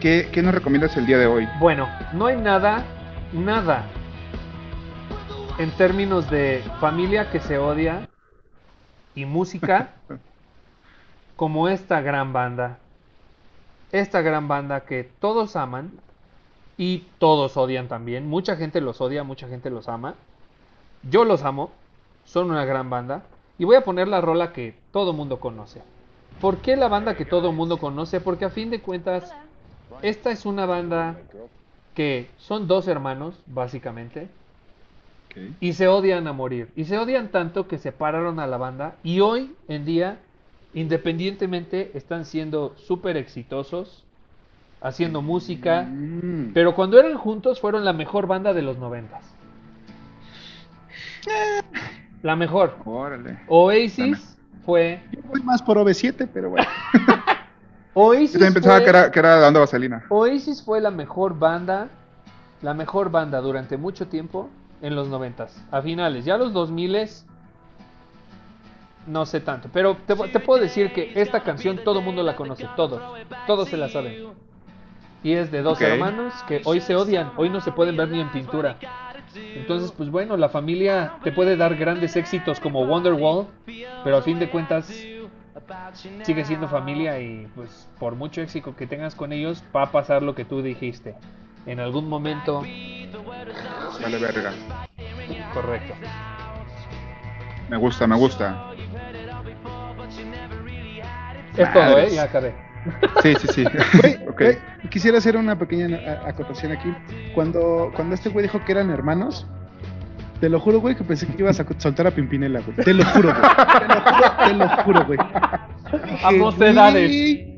D: ¿Qué, qué nos recomiendas el día de hoy?
F: Bueno, no hay nada, nada en términos de familia que se odia y música [LAUGHS] como esta gran banda. Esta gran banda que todos aman y todos odian también. Mucha gente los odia, mucha gente los ama. Yo los amo, son una gran banda. Y voy a poner la rola que todo mundo conoce. ¿Por qué la banda que todo mundo conoce? Porque a fin de cuentas, esta es una banda que son dos hermanos, básicamente, y se odian a morir. Y se odian tanto que separaron a la banda y hoy en día independientemente están siendo súper exitosos, haciendo música,
E: Mm.
F: pero cuando eran juntos fueron la mejor banda de los noventas. La mejor.
D: Órale.
F: Oasis fue...
E: Yo voy más por OV7, pero bueno. [LAUGHS]
F: Oasis
D: Yo también pensaba
F: fue-
D: que era, que era dando vaselina.
F: Oasis fue la mejor banda, la mejor banda durante mucho tiempo en los noventas, a finales. Ya los 2000 no sé tanto, pero te, te puedo decir que esta canción todo el mundo la conoce, todos, todos se la saben. Y es de dos hermanos que hoy se odian, hoy no se pueden ver ni en pintura. Entonces, pues bueno, la familia te puede dar grandes éxitos como Wonderwall, pero a fin de cuentas sigue siendo familia y pues por mucho éxito que tengas con ellos va a pasar lo que tú dijiste. En algún momento,
D: Vale, verga.
F: correcto.
D: Me gusta, me gusta.
F: Es todo, ¿eh? Ya acabé.
D: Sí, sí, sí. [LAUGHS]
E: Güey, güey, quisiera hacer una pequeña a- acotación aquí. Cuando, cuando este güey dijo que eran hermanos, te lo juro, güey, que pensé que ibas a soltar a Pimpinela, güey. Te lo juro, güey. Te lo juro, te lo juro, güey.
F: A
E: Dije,
F: mocedades.
E: güey,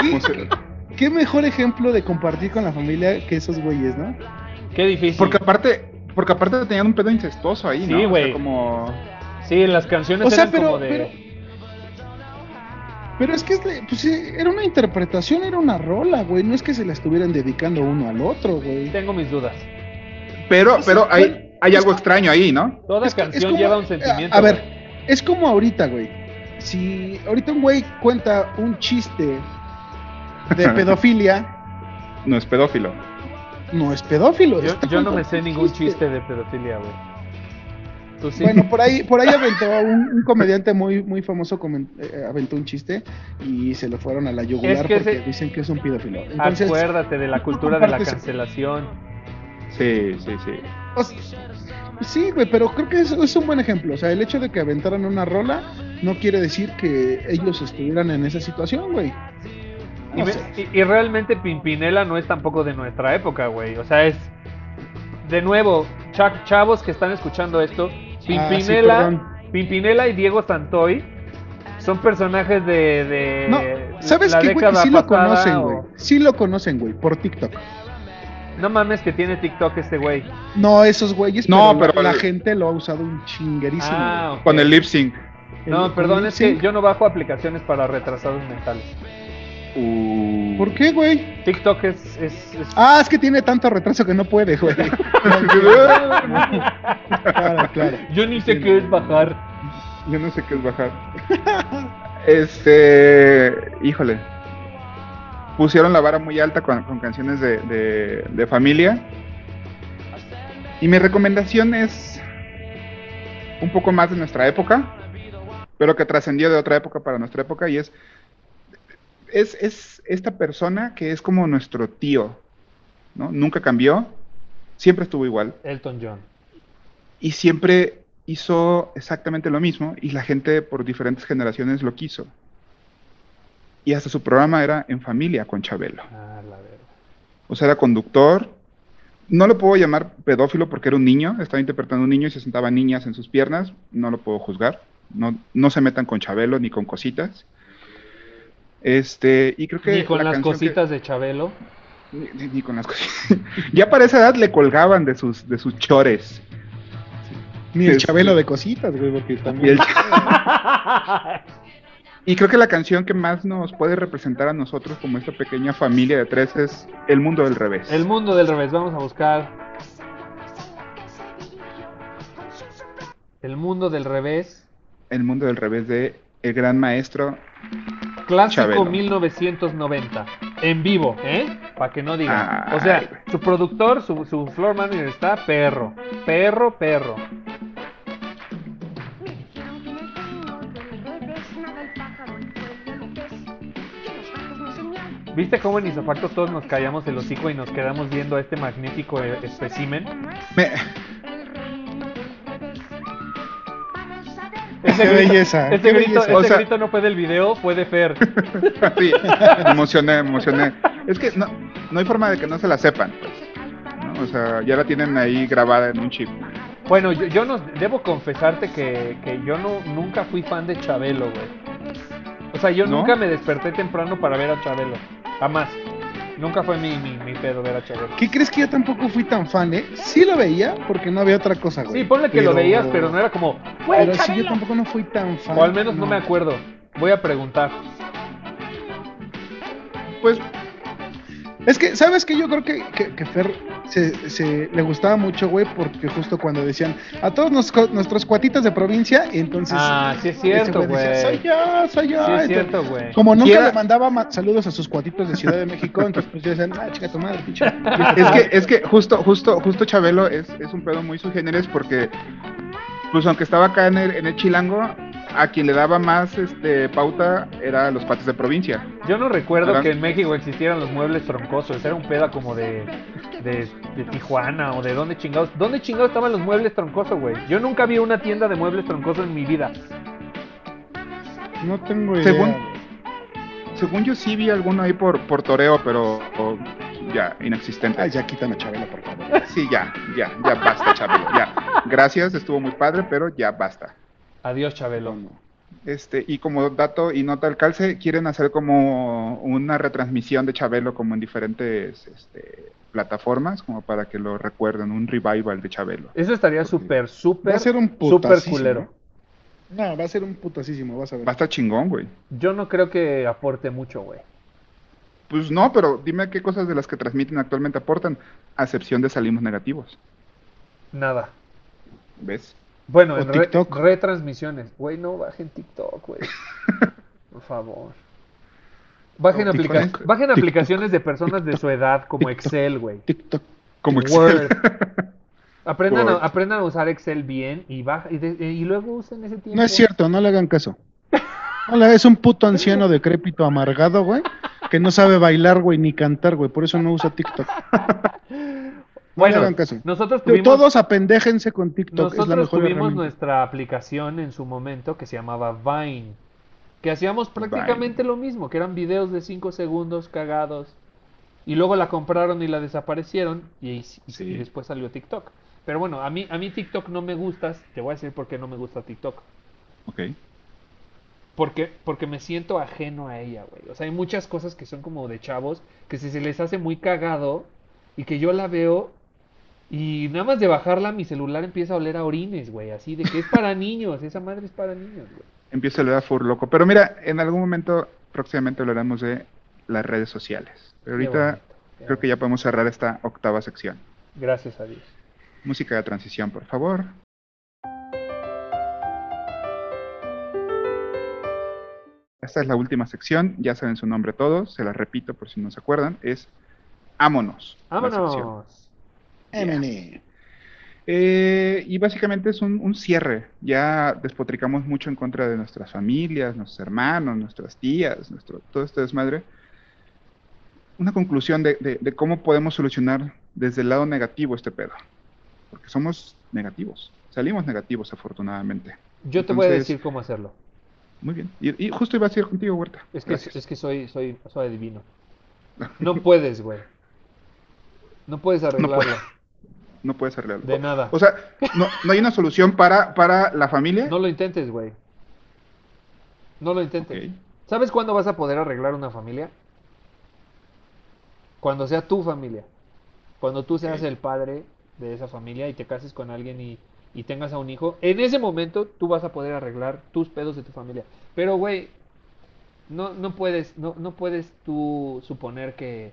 E: ¿Qué, qué mejor ejemplo de compartir con la familia que esos güeyes, ¿no?
F: Qué difícil.
D: Porque aparte, porque aparte tenían un pedo incestuoso ahí, ¿no?
F: Sí,
D: O sea,
F: güey.
D: como...
F: Sí, las canciones
E: O sea,
F: eran
E: pero-
F: como de...
E: pero- Pero es que pues, eh, era una interpretación, era una rola, güey. No es que se la estuvieran dedicando uno al otro, güey.
F: Tengo mis dudas.
D: Pero, pero hay, hay algo extraño ahí, ¿no?
F: Toda
E: Es que- es
F: canción
E: como-
F: lleva un sentimiento.
E: A, a ver,
F: güey.
E: es como ahorita, güey. Si ahorita un güey cuenta un chiste de [LAUGHS] pedofilia,
D: No es pedófilo.
E: no es pedófilo.
F: Yo, yo no me sé ningún chiste de pedofilia, güey. Tú sí.
E: Bueno, por ahí, por ahí aventó un, un comediante muy, muy famoso eh, aventó un chiste y se lo fueron a la yugular
F: Es que
E: porque
F: ese-
E: dicen que es un pedófilo. Entonces,
F: Acuérdate de la cultura de la cancelación.
D: Sí, sí, sí.
E: o sea, sí, güey, pero creo que es, es un buen ejemplo. O sea, el hecho de que aventaran una rola no quiere decir que ellos estuvieran en esa situación, güey.
F: Y,
E: No
F: y- y realmente Pimpinela no es tampoco de nuestra época, güey. O sea, es. De nuevo, cha- chavos que están escuchando esto, Pimpinela,
E: Ah, perdón.
F: Pimpinela y Diego Santoy son personajes de. de
E: No, ¿sabes
F: la
E: qué, güey? Sí lo
F: pasada
E: conocen,
F: o-
E: güey. Sí lo conocen, güey, por TikTok.
F: No mames que tiene TikTok este güey.
E: No esos güeyes,
D: No,
E: pero,
D: pero
E: la,
D: el-
E: gente lo ha usado un chinguerísimo.
F: Ah.
D: Con el lip sync.
F: No,
E: El-
F: perdón, es que yo no bajo aplicaciones para retrasados mentales.
D: Uh.
E: ¿Por qué, güey?
F: TikTok es. es- es-
E: Ah, es que tiene tanto retraso que no puede, güey. claro, claro.
F: Yo ni sé qué es bajar.
D: Yo no sé qué es bajar. Este, híjole. Pusieron la vara muy alta con, con canciones de, de- de familia. Y mi recomendación es un poco más de nuestra época, pero que trascendió de otra época para nuestra época y es, es, es esta persona que es como nuestro tío, ¿no? Nunca cambió, siempre estuvo igual
F: Elton John.
D: y siempre hizo exactamente lo mismo y la gente por diferentes generaciones lo quiso. Y hasta su programa era en familia con Chabelo.
F: Ah, la verdad.
D: O sea, era conductor. No lo puedo llamar pedófilo porque era un niño, estaba interpretando a un niño y se sentaban niñas en sus piernas. No lo puedo juzgar. No, no se metan con Chabelo ni con cositas. Este, y creo que.
F: Ni con
D: la
F: las
D: que-
F: cositas de Chabelo.
D: ni, ni- ni con las cositas. [LAUGHS] ya para esa edad le colgaban de sus, de sus chores.
E: Ni el
D: Este-
E: chabelo de cositas, güey, porque también.
D: y creo que la canción que más nos puede representar a nosotros como esta pequeña familia de tres es El mundo del revés.
F: El mundo del revés, vamos a buscar. El mundo del revés.
D: El mundo del revés de el gran maestro.
F: Clásico
D: Chabelo.
F: 1990. En vivo, ¿eh? Para que no digan.
D: Ay,
F: o sea,
D: güey.
F: su productor, su, su floor manager está perro. Perro, perro. ¿Viste cómo en Isofacto todos nos callamos el hocico y nos quedamos viendo a este magnífico eh, espécimen?
D: Me-
F: Ese
E: Qué belleza,
F: Ese,
E: qué
F: grito,
E: belleza.
F: ese
D: O sea-
F: grito no fue del video, fue de Fer. [LAUGHS]
D: sí, emocioné, emocioné. Es que no, no hay forma de que no se la sepan. pues, ¿no? O sea, ya la tienen ahí grabada en un chip.
F: Bueno, yo, yo no debo confesarte que, que yo no nunca fui fan de Chabelo, güey. O sea, yo
D: ¿No?
F: nunca me desperté temprano para ver a Chabelo. Jamás. Nunca fue mi, mi, mi pedo ver a Chabelo.
E: ¿Qué crees que yo tampoco fui tan fan, eh? Sí lo veía porque no había otra cosa, güey.
F: Sí, ponle que lo veías, pero no era como, güey,
E: Pero sí, yo
F: Chabelo".
E: tampoco no fui tan fan.
F: O al menos no me acuerdo. Voy a preguntar.
D: Pues
E: Es que, ¿sabes qué? Yo creo que, que, que Fer se, se- le gustaba mucho, güey, porque justo cuando decían a todos nos- nuestros cuatitos de provincia, y entonces.
F: Ah, sí es
E: ese
F: cierto,
E: decía,
F: güey.
E: Soy yo, soy yo.
F: Sí es
E: Entonces,
F: cierto, güey.
E: Como nunca
D: Quiera-
E: le mandaba ma- saludos a sus cuatitos de Ciudad de México, entonces pues yo decía, ah, chica tu madre, pinche. [LAUGHS]
D: es que, es que justo, justo, justo Chabelo es, es un pedo muy subgéneres porque, pues aunque estaba acá en el, en el Chilango, a quien le daba más este pauta era los pates de provincia.
F: Yo no recuerdo
D: ¿Verdad?
F: que en México existieran los muebles troncosos. Era un peda como de, de, de Tijuana o de dónde chingados. ¿Dónde chingados estaban los muebles troncosos, güey? Yo nunca vi una tienda de muebles troncosos en mi vida.
E: No tengo idea.
D: Según-. Según yo sí vi alguno ahí por, por toreo, pero o, ya, inexistente.
E: Ay, ya quítame a Chabela, por favor.
D: Sí, ya, ya, ya basta, Chabelo, ya. Gracias, estuvo muy padre, pero ya basta.
F: Adiós, Chabelo.
E: No, no.
D: Este, y como dato y nota al calce, quieren hacer como una retransmisión de Chabelo como en diferentes este, plataformas, como para que lo recuerden, un revival de Chabelo.
F: Eso estaría súper,
E: Va
F: súper,
E: a ser un
F: súper
E: putasísimo.
F: culero.
E: No, va a ser un putasísimo, vas a ver.
D: Va a estar chingón, güey.
F: Yo no creo que aporte mucho, güey.
D: Pues no, pero dime qué cosas de las que transmiten actualmente aportan, a excepción de salimos negativos,
F: Nada.
D: ¿ves?
F: Bueno, en re-
E: TikTok.
F: retransmisiones. Güey, no bajen TikTok, güey. Por favor. Bajen,
D: No,
F: aplica-
D: TikTok.
F: bajen aplicaciones de personas de su edad como Excel, güey.
E: TikTok.
D: Como
F: Word. Aprendan a,
D: Word.
F: aprendan a usar Excel bien y, baja, y, de- y luego usen ese tiempo.
E: No es cierto, no le hagan caso. Hola, es un puto anciano decrépito amargado, güey, que no sabe bailar, güey, ni cantar, güey, por eso no usa TikTok. [LAUGHS] No
F: Bueno,
E: caso.
F: nosotros tuvimos,
E: Todos apendéjense con TikTok, es la
F: nosotros
E: mejor
F: tuvimos nuestra aplicación en su momento que se llamaba Vine. Que hacíamos prácticamente lo mismo, que eran videos de 5 segundos cagados. Y luego la compraron y la desaparecieron y, y-
D: Sí.
F: y después salió TikTok. Pero bueno, a mí, a mí TikTok no me gusta. Te voy a decir por qué no me gusta TikTok.
D: Ok.
F: Porque, porque me siento ajeno a ella, güey. O sea, hay muchas cosas que son como de chavos que se, se les hace muy cagado y que yo la veo y nada más de bajarla mi celular empieza a oler a orines, güey. Así de que es para [LAUGHS] niños, esa madre es para niños, güey.
D: Empiezo a leer a Fur loco. Pero mira, en algún momento próximamente hablaremos de las redes sociales. Pero ahorita
F: bonito,
D: creo que ya podemos cerrar esta octava sección.
F: Gracias a Dios.
D: Música de transición, por favor. Esta es la última sección, ya saben su nombre todos, se las repito por si no se acuerdan, es Ámonos. la Eh, y básicamente es un, un cierre. Ya despotricamos mucho en contra de nuestras familias, nuestros hermanos, nuestras tías, nuestro, todo este desmadre. Una conclusión de, de- de cómo podemos solucionar desde el lado negativo este pedo. Porque somos negativos. Salimos negativos, afortunadamente.
F: Yo te voy a decir cómo hacerlo.
D: Muy bien. Y, y justo iba a decir contigo, Huerta.
F: Es que,
D: Gracias.
F: es que soy, soy, soy adivino. [LAUGHS] No puedes, güey. No puedes arreglarlo.
D: No puedes arreglarlo.
F: De nada.
D: O sea, no, no hay una solución para, para la familia.
F: No lo intentes, güey. No lo intentes. ¿Sabes cuándo vas a poder arreglar una familia? Cuando sea tu familia. Cuando tú seas el padre de esa familia y te cases con alguien y, y tengas a un hijo. En ese momento tú vas a poder arreglar tus pedos de tu familia. Pero, güey, no, no puedes, no, no puedes tú suponer que,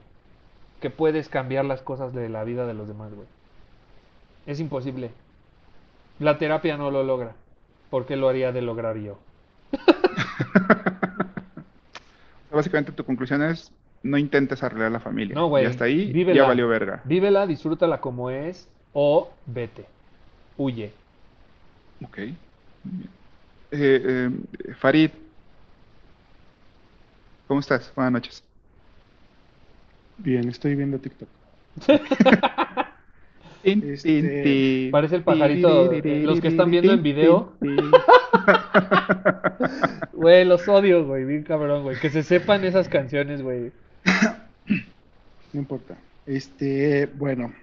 F: que puedes cambiar las cosas de la vida de los demás, güey. Es imposible. La terapia no lo logra. ¿Por qué lo haría de lograr yo? [LAUGHS]
D: Básicamente tu conclusión es no intentes arreglar la familia.
F: No, güey.
D: Ya está ahí,
F: vívela.
D: ya valió verga.
F: Vívela, disfrútala como es o vete. Huye.
D: Ok. Eh, eh, Farid, ¿cómo estás? Buenas noches.
E: Bien, estoy viendo TikTok. [LAUGHS] Este.
F: Parece el pajarito, los que están viendo en video. [LAUGHS] Güey, los odio, güey, bien cabrón, güey. Que se sepan esas canciones, güey. [COUGHS]
E: No importa. Este, bueno.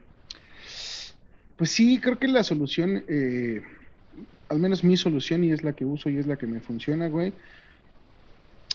E: Pues sí, creo que la solución, eh, al menos mi solución, y es la que uso y es la que me funciona, güey.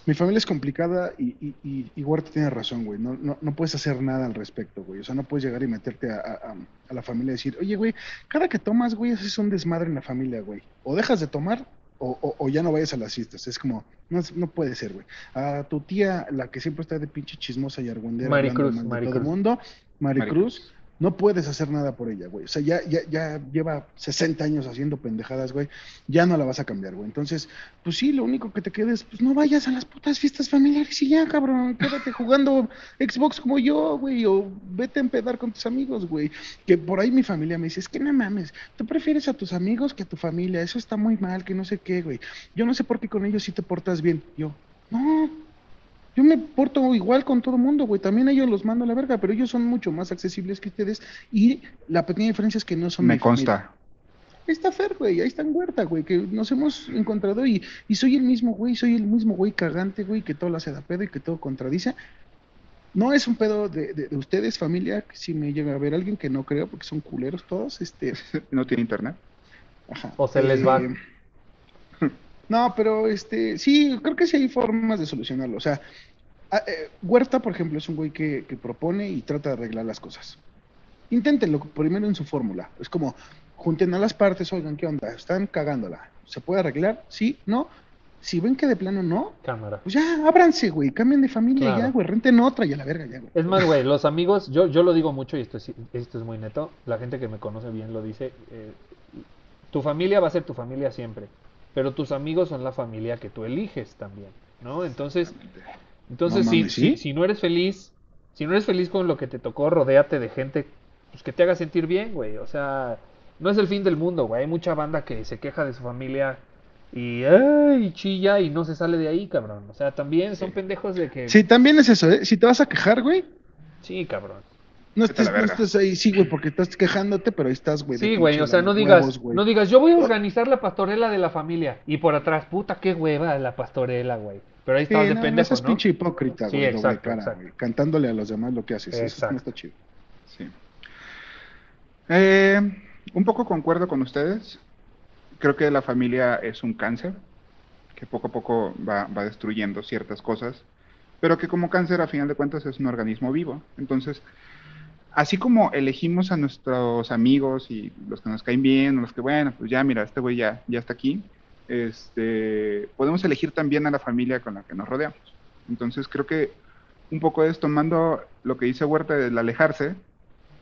E: Mi familia es complicada y, y, y, y Huerta tiene razón, güey. No, no, no puedes hacer nada al respecto, güey. O sea, no puedes llegar y meterte a, a- a la familia y decir, oye, güey, cada que tomas, güey, haces un desmadre en la familia, güey. O dejas de tomar o, o- o ya no vayas a las fiestas. Es como, no, no puede ser, güey. A tu tía, la que siempre está de pinche chismosa y argüendera,
F: Maricruz,
E: de todo
F: Maricruz.
E: el mundo, Maricruz,
D: Maricruz.
E: No puedes hacer nada por ella, güey. O sea, ya, ya, ya lleva 60 años haciendo pendejadas, güey. Ya no la vas a cambiar, güey. Entonces, pues sí, lo único que te queda es, pues no vayas a las putas fiestas familiares y ya, cabrón. Quédate jugando Xbox como yo, güey. O vete a empedar con tus amigos, güey. Que por ahí mi familia me dice, es que no mames, tú prefieres a tus amigos que a tu familia. Eso está muy mal, que no sé qué, güey. Yo no sé por qué con ellos sí te portas bien. Yo, no, yo me porto igual con todo el mundo, güey. También ellos los mando a la verga, pero ellos son mucho más accesibles que ustedes. Y la pequeña diferencia es que no son
D: Me
E: mi familia.
D: consta.
E: Ahí está Fer, güey. Ahí está en Huerta, güey. Que nos hemos encontrado y, y soy el mismo, güey. Soy el mismo, güey, cagante, güey, que todo lo hace da pedo y que todo contradice. No es un pedo de, de- de ustedes, familia. que Si me llega a ver alguien que no creo, porque son culeros todos, este. [LAUGHS]
D: No tiene internet.
E: Ajá.
F: O se les va.
E: Eh, [LAUGHS] No, pero este, sí, creo que sí hay formas de solucionarlo. O sea, a- eh, Huerta, por ejemplo, es un güey que, que propone y trata de arreglar las cosas. Inténtenlo primero en su fórmula. Es como, junten a las partes, oigan, ¿qué onda? Están cagándola. ¿Se puede arreglar? ¿Sí? ¿No? Si ven que de plano no,
F: Cámara.
E: pues ya, ábranse, güey, cambien de familia
F: Claro.
E: ya, güey, renten otra y a la verga ya, güey.
F: Es más, güey, los amigos, yo, yo lo digo mucho y esto es, esto es muy neto, la gente que me conoce bien lo dice, eh, tu familia va a ser tu familia siempre, pero tus amigos son la familia que tú eliges también, ¿no? Entonces, entonces
E: No
F: si,
E: mames, ¿sí?
F: si no eres feliz, si no eres feliz con lo que te tocó, rodéate de gente pues, que te haga sentir bien, güey, o sea, no es el fin del mundo, güey, hay mucha banda que se queja de su familia y, ay, chilla y no se sale de ahí, cabrón, o sea, también son pendejos de que...
E: Sí, también es eso, ¿eh? Si te vas a quejar, güy,
F: Sí, cabrón.
E: No estés, no estés ahí, sí, güey, porque estás quejándote, pero ahí estás, güey.
F: Sí, güey, o sea, no digas, no digas, yo voy a organizar la pastorela de la familia y por atrás, puta, qué hueva la pastorela, güey. Pero ahí
E: Sí,
F: estabas de
E: no, no
F: pendejo,
E: seas
F: ¿no?
E: pinche hipócrita,
F: Sí,
E: güey, doble
F: exacto,
E: cara,
F: exacto.
E: güey, cantándole a los demás lo que haces, eso
F: Exacto.
E: no está chido.
D: Sí. Eh, un poco concuerdo con ustedes. Creo que la familia es un cáncer que poco a poco va, va destruyendo ciertas cosas, pero que como cáncer a final de cuentas es un organismo vivo. Entonces, así como elegimos a nuestros amigos y los que nos caen bien, los que, bueno, pues ya, mira, este güey ya, ya está aquí, este, podemos elegir también a la familia con la que nos rodeamos. Entonces, creo que un poco es tomando lo que dice Huerta del alejarse,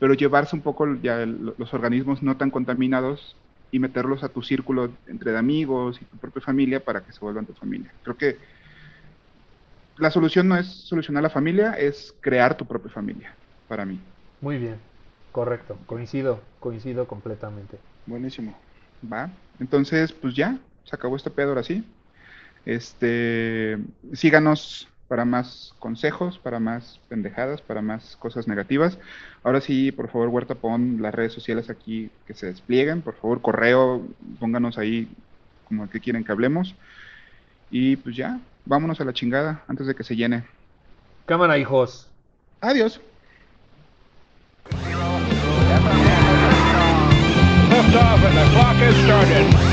D: pero llevarse un poco ya los organismos no tan contaminados y meterlos a tu círculo entre de amigos y tu propia familia para que se vuelvan tu familia. Creo que la solución no es solucionar la familia, es crear tu propia familia, para mí.
F: Muy bien, correcto, coincido, coincido completamente.
E: Buenísimo.
D: ¿Va? Entonces, pues ya, se acabó este pedo ahora sí. Este, síganos para más consejos, para más pendejadas, para más cosas negativas. Ahora sí, por favor, Huerta, pon las redes sociales aquí que se desplieguen. Por favor, correo, pónganos ahí como el que quieren que hablemos. Y pues ya, vámonos a la chingada antes de que se llene.
F: Cámara, hijos.
E: Adiós.
C: Off and the clock has started.